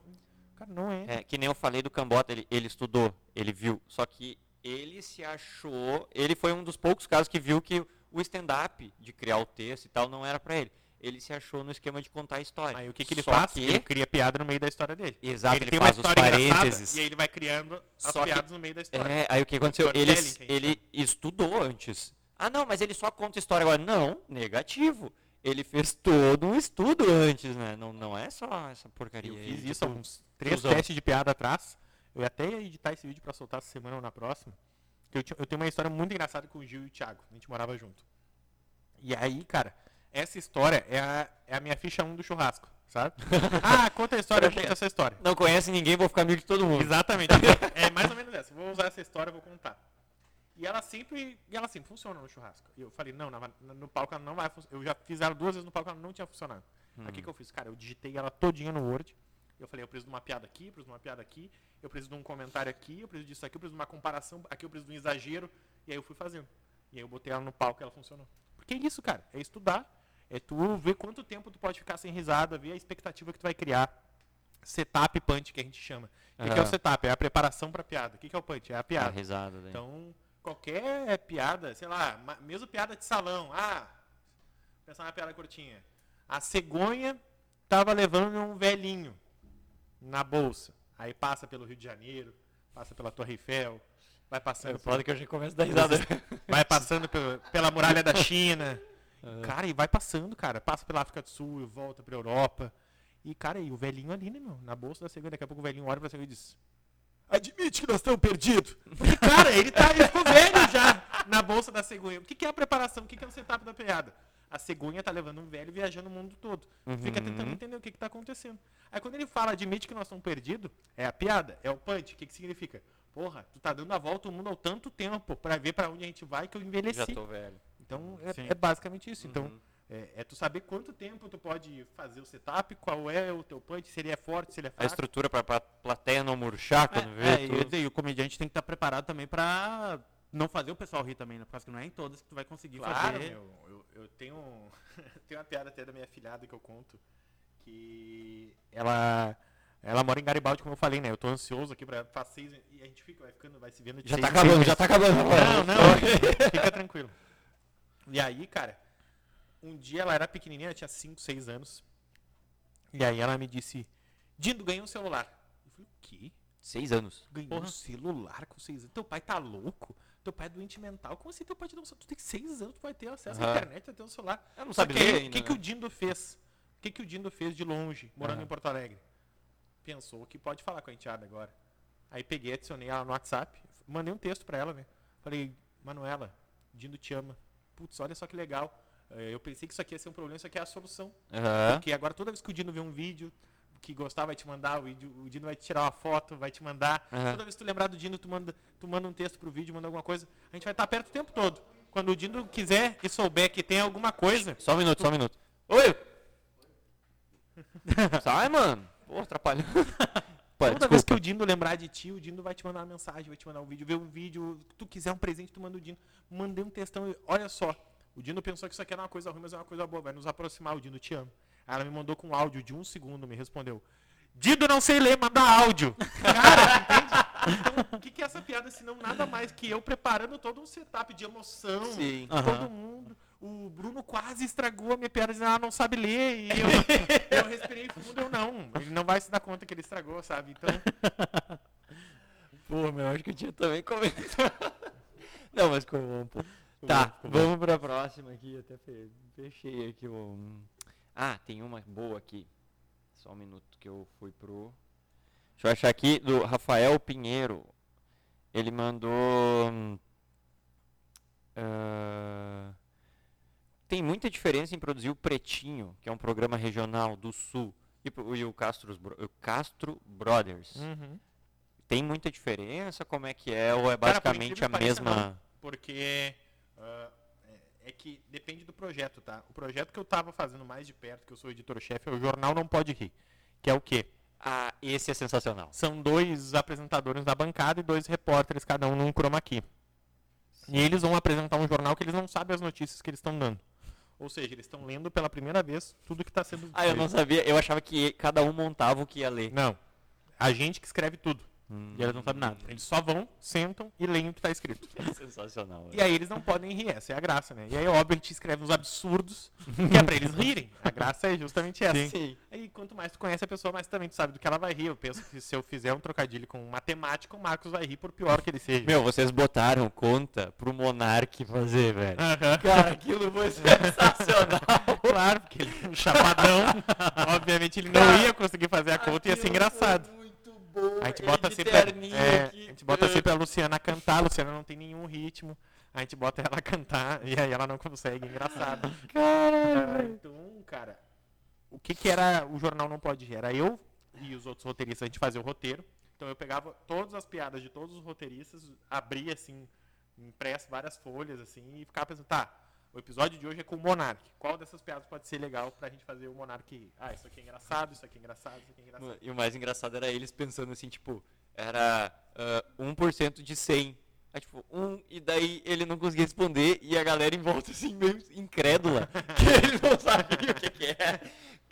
S3: Cara, não é.
S1: É, que nem eu falei do Cambota, ele, ele estudou, ele viu. Só que ele se achou. Ele foi um dos poucos casos que viu que o stand-up, de criar o texto e tal, não era pra ele. Ele se achou no esquema de contar a história.
S3: Aí o que, que ele
S1: Só
S3: faz?
S1: que-
S3: Ele cria piada no meio da história dele.
S1: Exato,
S3: ele,
S1: ele
S3: tem
S1: faz
S3: uma
S1: os
S3: história
S1: parênteses.
S3: e aí ele vai criando as
S1: Só que-
S3: piadas no meio da história.
S1: É, aí o que aconteceu? Ele,
S3: que
S1: ele estudou antes. Ah, não, mas ele só conta história agora. Não, negativo. Ele fez todo um estudo antes, né? Não, não é só essa porcaria
S3: Eu
S1: aí.
S3: fiz isso há
S1: tipo,
S3: uns três
S1: tiozão.
S3: testes de piada atrás. Eu até ia editar esse vídeo pra soltar essa semana ou na próxima. Que eu, eu tenho uma história muito engraçada com o Gil e o Thiago. A gente morava junto. E aí, cara, essa história é a, é a minha ficha 1 do churrasco, sabe? ah, conta a história, eu conto essa história.
S1: Não conhece ninguém, vou ficar amigo de todo mundo.
S3: Exatamente. é mais ou menos essa. Vou usar essa história, vou contar. E ela sempre, e ela sempre funciona no churrasco. E eu falei, não, na- no palco ela não vai funcionar. Eu já fiz ela duas vezes no palco, ela não tinha funcionado. Aí o que, que eu fiz? Cara, eu digitei ela todinha no Word. Eu falei, eu preciso de uma piada aqui, eu preciso de uma piada aqui, eu preciso de um comentário aqui, eu preciso disso aqui, eu preciso de uma comparação, aqui eu preciso de um exagero. E aí eu fui fazendo. E aí eu botei ela no palco e ela funcionou. Porque é isso, cara. É estudar. É tu ver quanto tempo tu pode ficar sem risada, ver a expectativa que tu vai criar. Setup punch, que a gente chama. O que, que é o setup? É a preparação pra piada. O que, que é o punch? É a piada.
S1: risada, daí.
S3: Então, qualquer piada, sei lá, mesmo piada de salão. Ah, pensar uma piada curtinha. A cegonha tava levando um velhinho na bolsa. Aí passa pelo Rio de Janeiro, passa pela Torre Eiffel, vai passando, pelo-
S1: que eu já começo a dar risada.
S3: vai passando pelo- pela muralha da China. Cara, e vai passando, cara. Passa pela África do Sul volta pra Europa. E, cara, e o velhinho ali, né, meu? Na bolsa da cegonha. Daqui a pouco o velhinho olha pra cegonha e diz: Admite que nós estamos perdidos. Porque, cara, ele, tá, ele ficou velho já na bolsa da cegonha. O que, que é a preparação? O que, que é o setup da piada? A cegonha tá levando um velho viajando o mundo todo. Fica tentando entender o que, que tá acontecendo. Aí quando ele fala, admite que nós estamos perdidos, é a piada, é o punch. O que, que significa? Porra, tu tá dando a volta ao mundo há tanto tempo pra ver pra onde a gente vai que eu envelheci.
S1: Já tô velho.
S3: Então é, é basicamente isso. Então
S1: Uhum.
S3: é, é tu saber quanto tempo tu pode fazer o setup, qual é o teu punch, se ele é forte, se ele é
S1: A
S3: fraco.
S1: estrutura pra, pra plateia não murchar quando
S2: É,
S1: vê.
S2: é,
S1: tu-
S2: dizer, e o comediante tem que estar preparado também pra não fazer o pessoal rir também, né? Porque não é em todas que tu vai conseguir
S3: Claro,
S2: fazer.
S3: meu, eu, eu tenho, tenho uma piada até da minha filhada que eu conto, que ela, ela mora em Garibaldi, como eu falei, né? Eu tô ansioso aqui pra faz seis, e a gente fica, vai ficando, vai se vendo de
S1: Já tá acabando,
S3: meses.
S1: já tá acabando.
S3: Não, não, fica tranquilo. E aí, cara, um dia ela era pequenininha, ela tinha 5, 6 anos. E aí ela me disse, Dindo, ganhei um celular. Eu falei, o quê?
S1: Seis anos.
S3: Ganhou um celular com 6 anos? Teu pai tá louco? Teu pai é doente mental? Como assim teu pai te deu um celular? Tu tem 6 anos, tu vai ter acesso à
S1: Aham.
S3: internet, vai ter um celular.
S1: Eu não
S3: Só
S1: sabe
S3: que
S1: ler ainda,
S3: O que, que
S1: né?
S3: o Dindo fez? O que, que o Dindo fez de longe, morando
S1: Aham.
S3: em Porto Alegre? Pensou que pode falar com a enteada agora. Aí peguei, adicionei ela no WhatsApp, mandei um texto pra ela, né? Falei, Manuela, Dindo te ama. Putz, olha só que legal. Eh, Eu pensei que isso aqui ia ser um problema, isso aqui é a solução.
S1: Aham.
S3: Porque agora toda vez que o Dino vê um vídeo que gostar, vai te mandar, o, vídeo, o Dino vai te tirar uma foto, vai te mandar.
S1: Aham.
S3: Toda vez que tu lembrar do Dino, tu manda, tu manda um texto pro vídeo, manda alguma coisa. A gente vai estar perto o tempo todo. Quando o Dino quiser e souber que tem alguma coisa,
S1: Só um minuto, só um minuto. Oi! Sai, mano. Pô, atrapalhou.
S3: Toda vez que
S1: desculpa.
S3: o Dino lembrar de ti, o Dino vai te mandar uma mensagem, vai te mandar um vídeo, ver um vídeo, tu quiser um presente, tu manda o Dino. Mandei um textão, olha só, o Dino pensou que isso aqui era uma coisa ruim, mas é uma coisa boa, vai nos aproximar, o Dino te ama. Aí ela me mandou com um áudio de um segundo, me respondeu. Dido não sei ler, manda áudio. Cara, entende? Então, o que, que é essa piada, se não nada mais que eu preparando todo um setup de emoção.
S1: Sim.
S3: Todo
S2: Aham.
S3: mundo. O Bruno quase estragou a minha piada dizendo, ah, não sabe ler. E eu, eu respirei fundo, eu não. Ele não vai se dar conta que ele estragou, sabe? Então,
S1: Pô, meu, acho que eu tinha também comentado. Não, mas ficou bom, pô. Tá, vamos pra próxima aqui. Até fe- fechei aqui o. Ah, tem uma boa aqui. Só um minuto que eu fui pro. Deixa eu achar aqui do Rafael Pinheiro. Ele mandou. hum, ah, tem muita diferença em produzir o Pretinho, que é um programa regional do Sul, e, e o, Castro, o Castro Brothers.
S3: Uhum.
S1: Tem muita diferença? Como é que é? Ou é
S3: Cara,
S1: basicamente
S3: incrível
S1: a mesma.
S3: não. Porque ah, é, que depende do projeto, tá? O projeto que eu tava fazendo mais de perto, que eu sou editor-chefe, é o Jornal Não Pode Rir. Que é o quê?
S1: Ah, esse é sensacional.
S3: São dois apresentadores da bancada e dois repórteres, cada um num chroma key. E eles vão apresentar um jornal que eles não sabem as notícias que eles estão dando. Ou seja, eles estão lendo pela primeira vez tudo que está sendo
S1: Ah, eu não sabia. Eu achava que cada um montava o que ia ler.
S3: Não. A gente que escreve tudo.
S1: Hum,
S3: E eles não sabem nada. Eles só vão, sentam e leem o que está escrito.
S1: sensacional.
S3: E aí eles não podem rir, essa é a graça, né? E aí, óbvio, a gente escreve uns absurdos, que é pra eles rirem. A graça é justamente essa.
S1: Sim.
S3: Aí quanto mais tu conhece a pessoa, mais também tu sabe do que ela vai rir. Eu penso que se eu fizer um trocadilho com matemática, o Marcos vai rir por pior que ele seja.
S1: Meu, vocês botaram conta pro Monark fazer, velho.
S3: Aham.
S1: Cara, aquilo foi sensacional.
S3: Claro, porque ele é um chapadão. Obviamente ele não ia conseguir fazer a conta e ia ser engraçado.
S1: Bom.
S3: A gente bota sempre, é,
S1: aqui.
S3: a gente bota sempre a Luciana a cantar, a Luciana não tem nenhum ritmo. A gente bota ela a cantar e aí ela não consegue, engraçado.
S1: Caralho,
S3: então, cara, o que que era o jornal não pode rir? Era eu e os outros roteiristas, a gente fazia o roteiro. Então eu pegava todas as piadas de todos os roteiristas, abria assim, impresso várias folhas assim e ficava pensando, tá, o episódio de hoje é com o Monark. Qual dessas piadas pode ser legal pra gente fazer o Monark rir? Ah, isso aqui é engraçado, isso aqui é engraçado, isso aqui é engraçado.
S1: E o mais engraçado era eles pensando assim, tipo, era ah, 1% de 100. Aí, tipo, um, e daí ele não conseguia responder, e a galera em volta, assim, meio incrédula, que eles não sabiam o que, que é.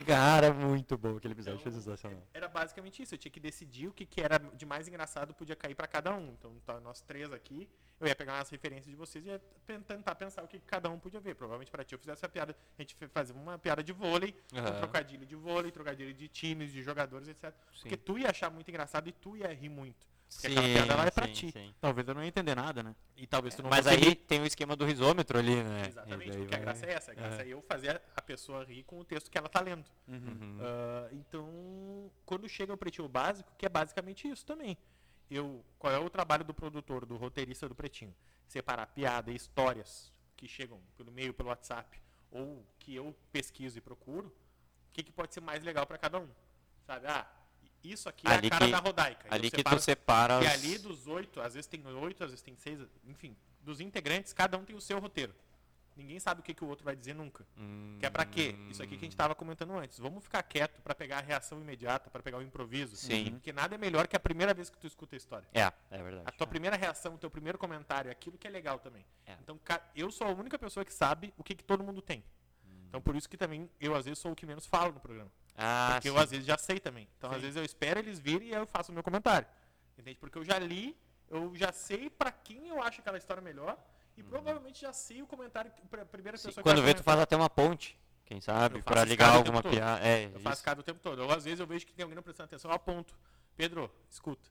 S1: Cara, muito bom aquele episódio, foi sensacional.
S3: Era basicamente isso, eu tinha que decidir o que, que era de mais engraçado podia cair pra cada um. Então, tá, nós três aqui, eu ia pegar umas referências de vocês e ia tentar pensar o que, cada um podia ver. Provavelmente pra ti eu fizesse a piada, a gente fazia uma piada de vôlei, um
S1: Aham.
S3: trocadilho de vôlei, trocadilho de times, de jogadores, etc.
S1: Sim.
S3: Porque tu ia achar muito engraçado e tu ia rir muito. Porque aquela piada lá é pra
S1: sim,
S3: ti.
S1: sim.
S2: Talvez eu não ia entender nada, né?
S3: E talvez tu não
S1: Mas aí
S3: rir.
S1: tem o esquema do risômetro ali, né?
S3: Exatamente, porque a
S1: vai-
S3: graça é essa. A graça
S1: Aham.
S3: é eu fazer a pessoa rir com o texto que ela tá lendo.
S1: Uhum.
S3: Ah, então, quando chega o Pretinho Básico, que é basicamente isso também. Eu, qual é o trabalho do produtor, do roteirista do Pretinho? Separar piada e histórias que chegam pelo meio, pelo WhatsApp, ou que eu pesquiso e procuro, o que, que pode ser mais legal para cada um. Sabe? Ah, isso aqui é
S1: Ali
S3: a cara
S1: que-
S3: da Rodaica. E eu
S1: Ali que
S3: separo-
S1: tu separa
S3: E ali dos oito, às vezes tem oito, às vezes tem seis, enfim, dos integrantes, cada um tem o seu roteiro. Ninguém sabe o que, que o outro vai dizer nunca. Que é pra quê? Isso aqui que a gente tava comentando antes. Vamos ficar quieto pra pegar a reação imediata, pra pegar o improviso.
S1: Sim.
S3: Porque nada é melhor que a primeira vez que tu escuta a história.
S1: É, é verdade.
S3: A tua primeira reação, o teu primeiro comentário, aquilo que é legal também.
S1: É.
S3: Então, eu sou a única pessoa que sabe o que, que todo mundo tem. Então, por isso que também eu, às vezes, sou o que menos falo no programa.
S1: Ah,
S3: Porque eu,
S1: sim.
S3: às vezes, já sei também. Então, às
S1: Sim.
S3: vezes, eu espero eles virem e eu faço o meu comentário. Entende? Porque eu já li, eu já sei pra quem eu acho aquela história melhor e provavelmente já sei o comentário, pra primeira
S1: Sim,
S3: pessoa que
S1: Quando vê, tu faz até uma ponte, quem sabe,
S3: Eu faço
S1: ligar alguma piada. É,
S3: Eu faço
S1: isso.
S3: cada o tempo todo. Ou às vezes eu vejo que tem alguém não prestando atenção, eu aponto. Pedro, escuta.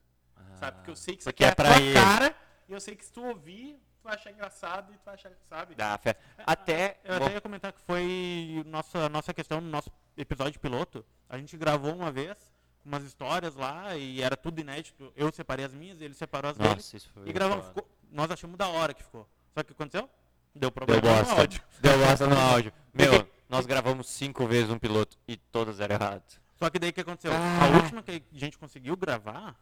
S3: sabe? Porque eu sei que isso
S1: porque
S3: aqui é,
S1: é pra
S3: a tua
S1: ele.
S3: cara e eu sei que se tu ouvir, vai achar engraçado e tu vai achar, sabe?
S1: Dá fé. Até.
S2: Eu
S1: bom,
S2: até ia comentar que foi nossa, nossa questão no nosso episódio piloto. A gente gravou uma vez umas histórias lá e era tudo inédito. Eu separei as minhas, ele separou as dele.
S1: Nossa, isso foi.
S2: E gravamos. Ficou- nós achamos da hora que ficou. Só que o que aconteceu? Deu problema
S1: Deu
S2: no
S1: bosta.
S2: áudio.
S1: Deu bosta no áudio. Meu, nós gravamos cinco vezes um piloto e todas eram erradas.
S2: Só que daí o que aconteceu?
S1: Ah.
S2: A última que a gente conseguiu gravar,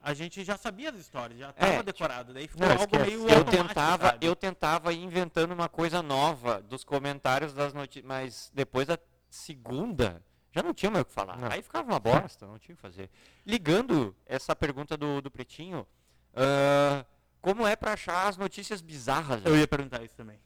S2: a gente já sabia as histórias, já estava
S1: É,
S2: decorado. Daí ficou
S3: Não,
S2: algo
S3: esquece.
S2: meio
S1: Eu tentava,
S2: sabe?
S1: eu tentava ir inventando uma coisa nova dos comentários das notícias, mas depois da segunda já não tinha mais o que falar.
S3: Não.
S1: Aí ficava uma bosta, não tinha o que fazer. Ligando essa pergunta do, do Pretinho, ah, como é pra achar as notícias bizarras?
S2: Eu ia perguntar isso também.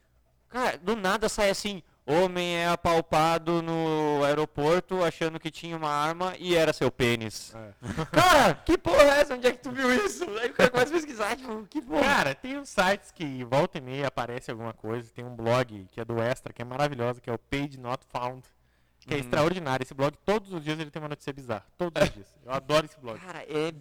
S1: Cara, do nada sai assim, homem é apalpado no aeroporto achando que tinha uma arma e era seu pênis.
S3: É.
S1: Cara, que porra é essa? Onde é que tu viu isso? Aí o cara começa a pesquisar, tipo, que porra.
S3: Cara, tem uns sites que volta e meia aparece alguma coisa. Tem um blog que é do Extra, que é maravilhoso, que é o Page Not Found. Que é
S1: Uhum.
S3: extraordinário. Esse blog, todos os dias ele tem uma notícia bizarra. Todos os dias. Eu adoro esse blog.
S1: Cara, é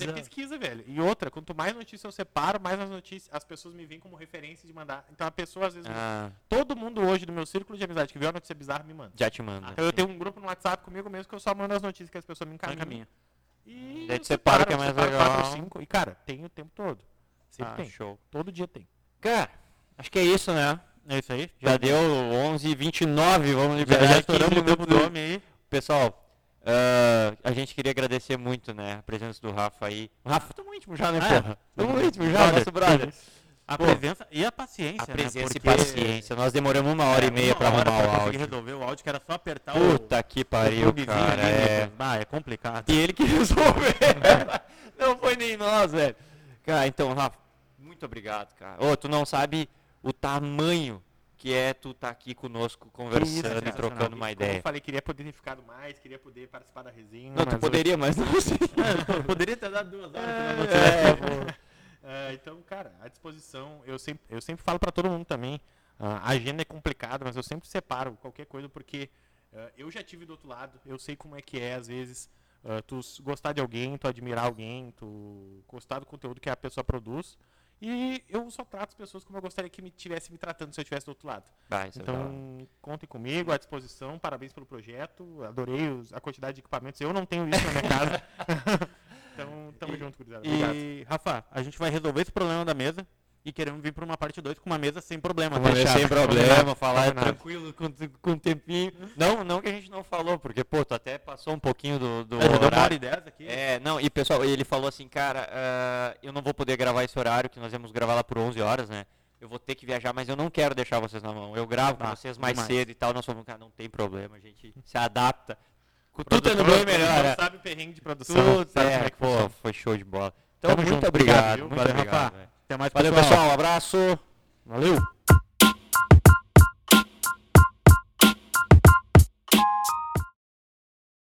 S1: Bizarro.
S3: pesquisa, velho. E outra, quanto mais notícias eu separo, mais as notícias, as pessoas me veem como referência de mandar. Então a pessoa, às vezes,
S1: Ah,
S3: todo mundo hoje do meu círculo de amizade que vê uma notícia bizarra me manda.
S1: já te manda.
S3: Então eu tenho um grupo no WhatsApp comigo mesmo que eu só mando as notícias que as pessoas me encaminham.
S2: encaminha.
S3: E
S1: Daí tu separa o que é mais
S3: separo quatro
S1: legal.
S3: cinco. E, cara, tem o tempo todo. Sempre
S1: Ah,
S3: tem.
S1: show.
S3: Todo dia tem.
S1: Cara, Acho que é isso, né?
S2: É isso aí.
S1: Já deu 11h29, vamos
S2: Já,
S1: liberar
S2: já
S1: 15
S2: estouramos o tempo do- homem aí.
S1: Pessoal, ah, a gente queria agradecer muito, né, a presença do Rafa aí. O Rafa, tamo íntimo já, né,
S2: é.
S1: porra? Tamo íntimo já,
S2: Brother.
S1: nosso brother.
S2: A
S1: Pô,
S2: presença e a paciência,
S1: A
S2: né?
S1: presença
S2: Porque-
S1: e paciência. Nós demoramos uma hora
S2: É,
S1: e meia
S2: hora
S1: arrumar o áudio.
S2: resolver o áudio, que era só apertar
S1: Puta que
S2: o, o
S1: pariu,
S2: pluguezinho
S1: cara.
S2: ali,
S1: É...
S2: Nicolas. Ah, é complicado.
S1: E ele que resolveu. não foi nem nós, velho. Cara, então, Rafa, muito obrigado, cara. Ô, tu não sabe o tamanho que é tu tá aqui conosco conversando e
S2: cara.
S1: trocando uma
S3: Como
S1: ideia.
S3: eu falei, queria poder ter ficado mais, queria poder participar da resenha.
S1: Não, tu poderia, mas não sei.
S2: É, poderia ter dado duas horas.
S1: É,
S2: tivesse.
S1: pô.
S3: É, então, cara, à disposição. Eu sempre, eu sempre falo pra todo mundo também. ah, a agenda é complicada, mas eu sempre separo qualquer coisa porque ah, eu já tive do outro lado. Eu sei como é que é, às vezes, ah, tu gostar de alguém, tu admirar alguém, tu gostar do conteúdo que a pessoa produz. E eu só trato as pessoas como eu gostaria que me tivesse me tratando se eu estivesse do outro lado.
S1: Isso é.
S3: Então, contem comigo, à disposição. Parabéns pelo projeto. Adorei os- a quantidade de equipamentos. Eu não tenho isso na minha casa. então, tamo junto, gurizada. Obrigado.
S2: E, Rafa, a gente vai resolver esse problema da mesa e queremos vir para uma parte 2 com uma mesa sem problema.
S1: Uma
S2: fechada.
S1: sem problema, falar
S3: Combinado.
S1: tranquilo, com, com um tempinho. Não, não que a gente não falou, porque, pô, tu até passou um pouquinho do, do
S2: É, deu uma hora
S1: horário.
S2: e dez aqui.
S1: É, não, e pessoal, ele falou assim, cara, ah, eu não vou poder gravar esse horário, que nós íamos gravar lá por 11 horas, né? Eu vou ter que viajar, mas eu não quero deixar vocês na mão. Eu gravo com vocês mais
S2: demais.
S1: cedo e tal. Nós falamos, cara, não tem problema, a gente se adapta. Com tudo indo bem melhor,
S3: produtor
S1: né?
S3: sabe o perrengue de produção.
S1: Tudo,
S3: sabe
S1: é,
S3: como é que
S1: pô, foi show de bola. Então,
S2: Tamo
S1: muito
S2: junto,
S1: obrigado,
S2: viu?
S1: muito
S2: Valeu,
S1: obrigado.
S2: Rafa.
S1: velho.
S2: Até mais,
S1: Valeu, pessoal. pessoal. Um abraço.
S2: Valeu.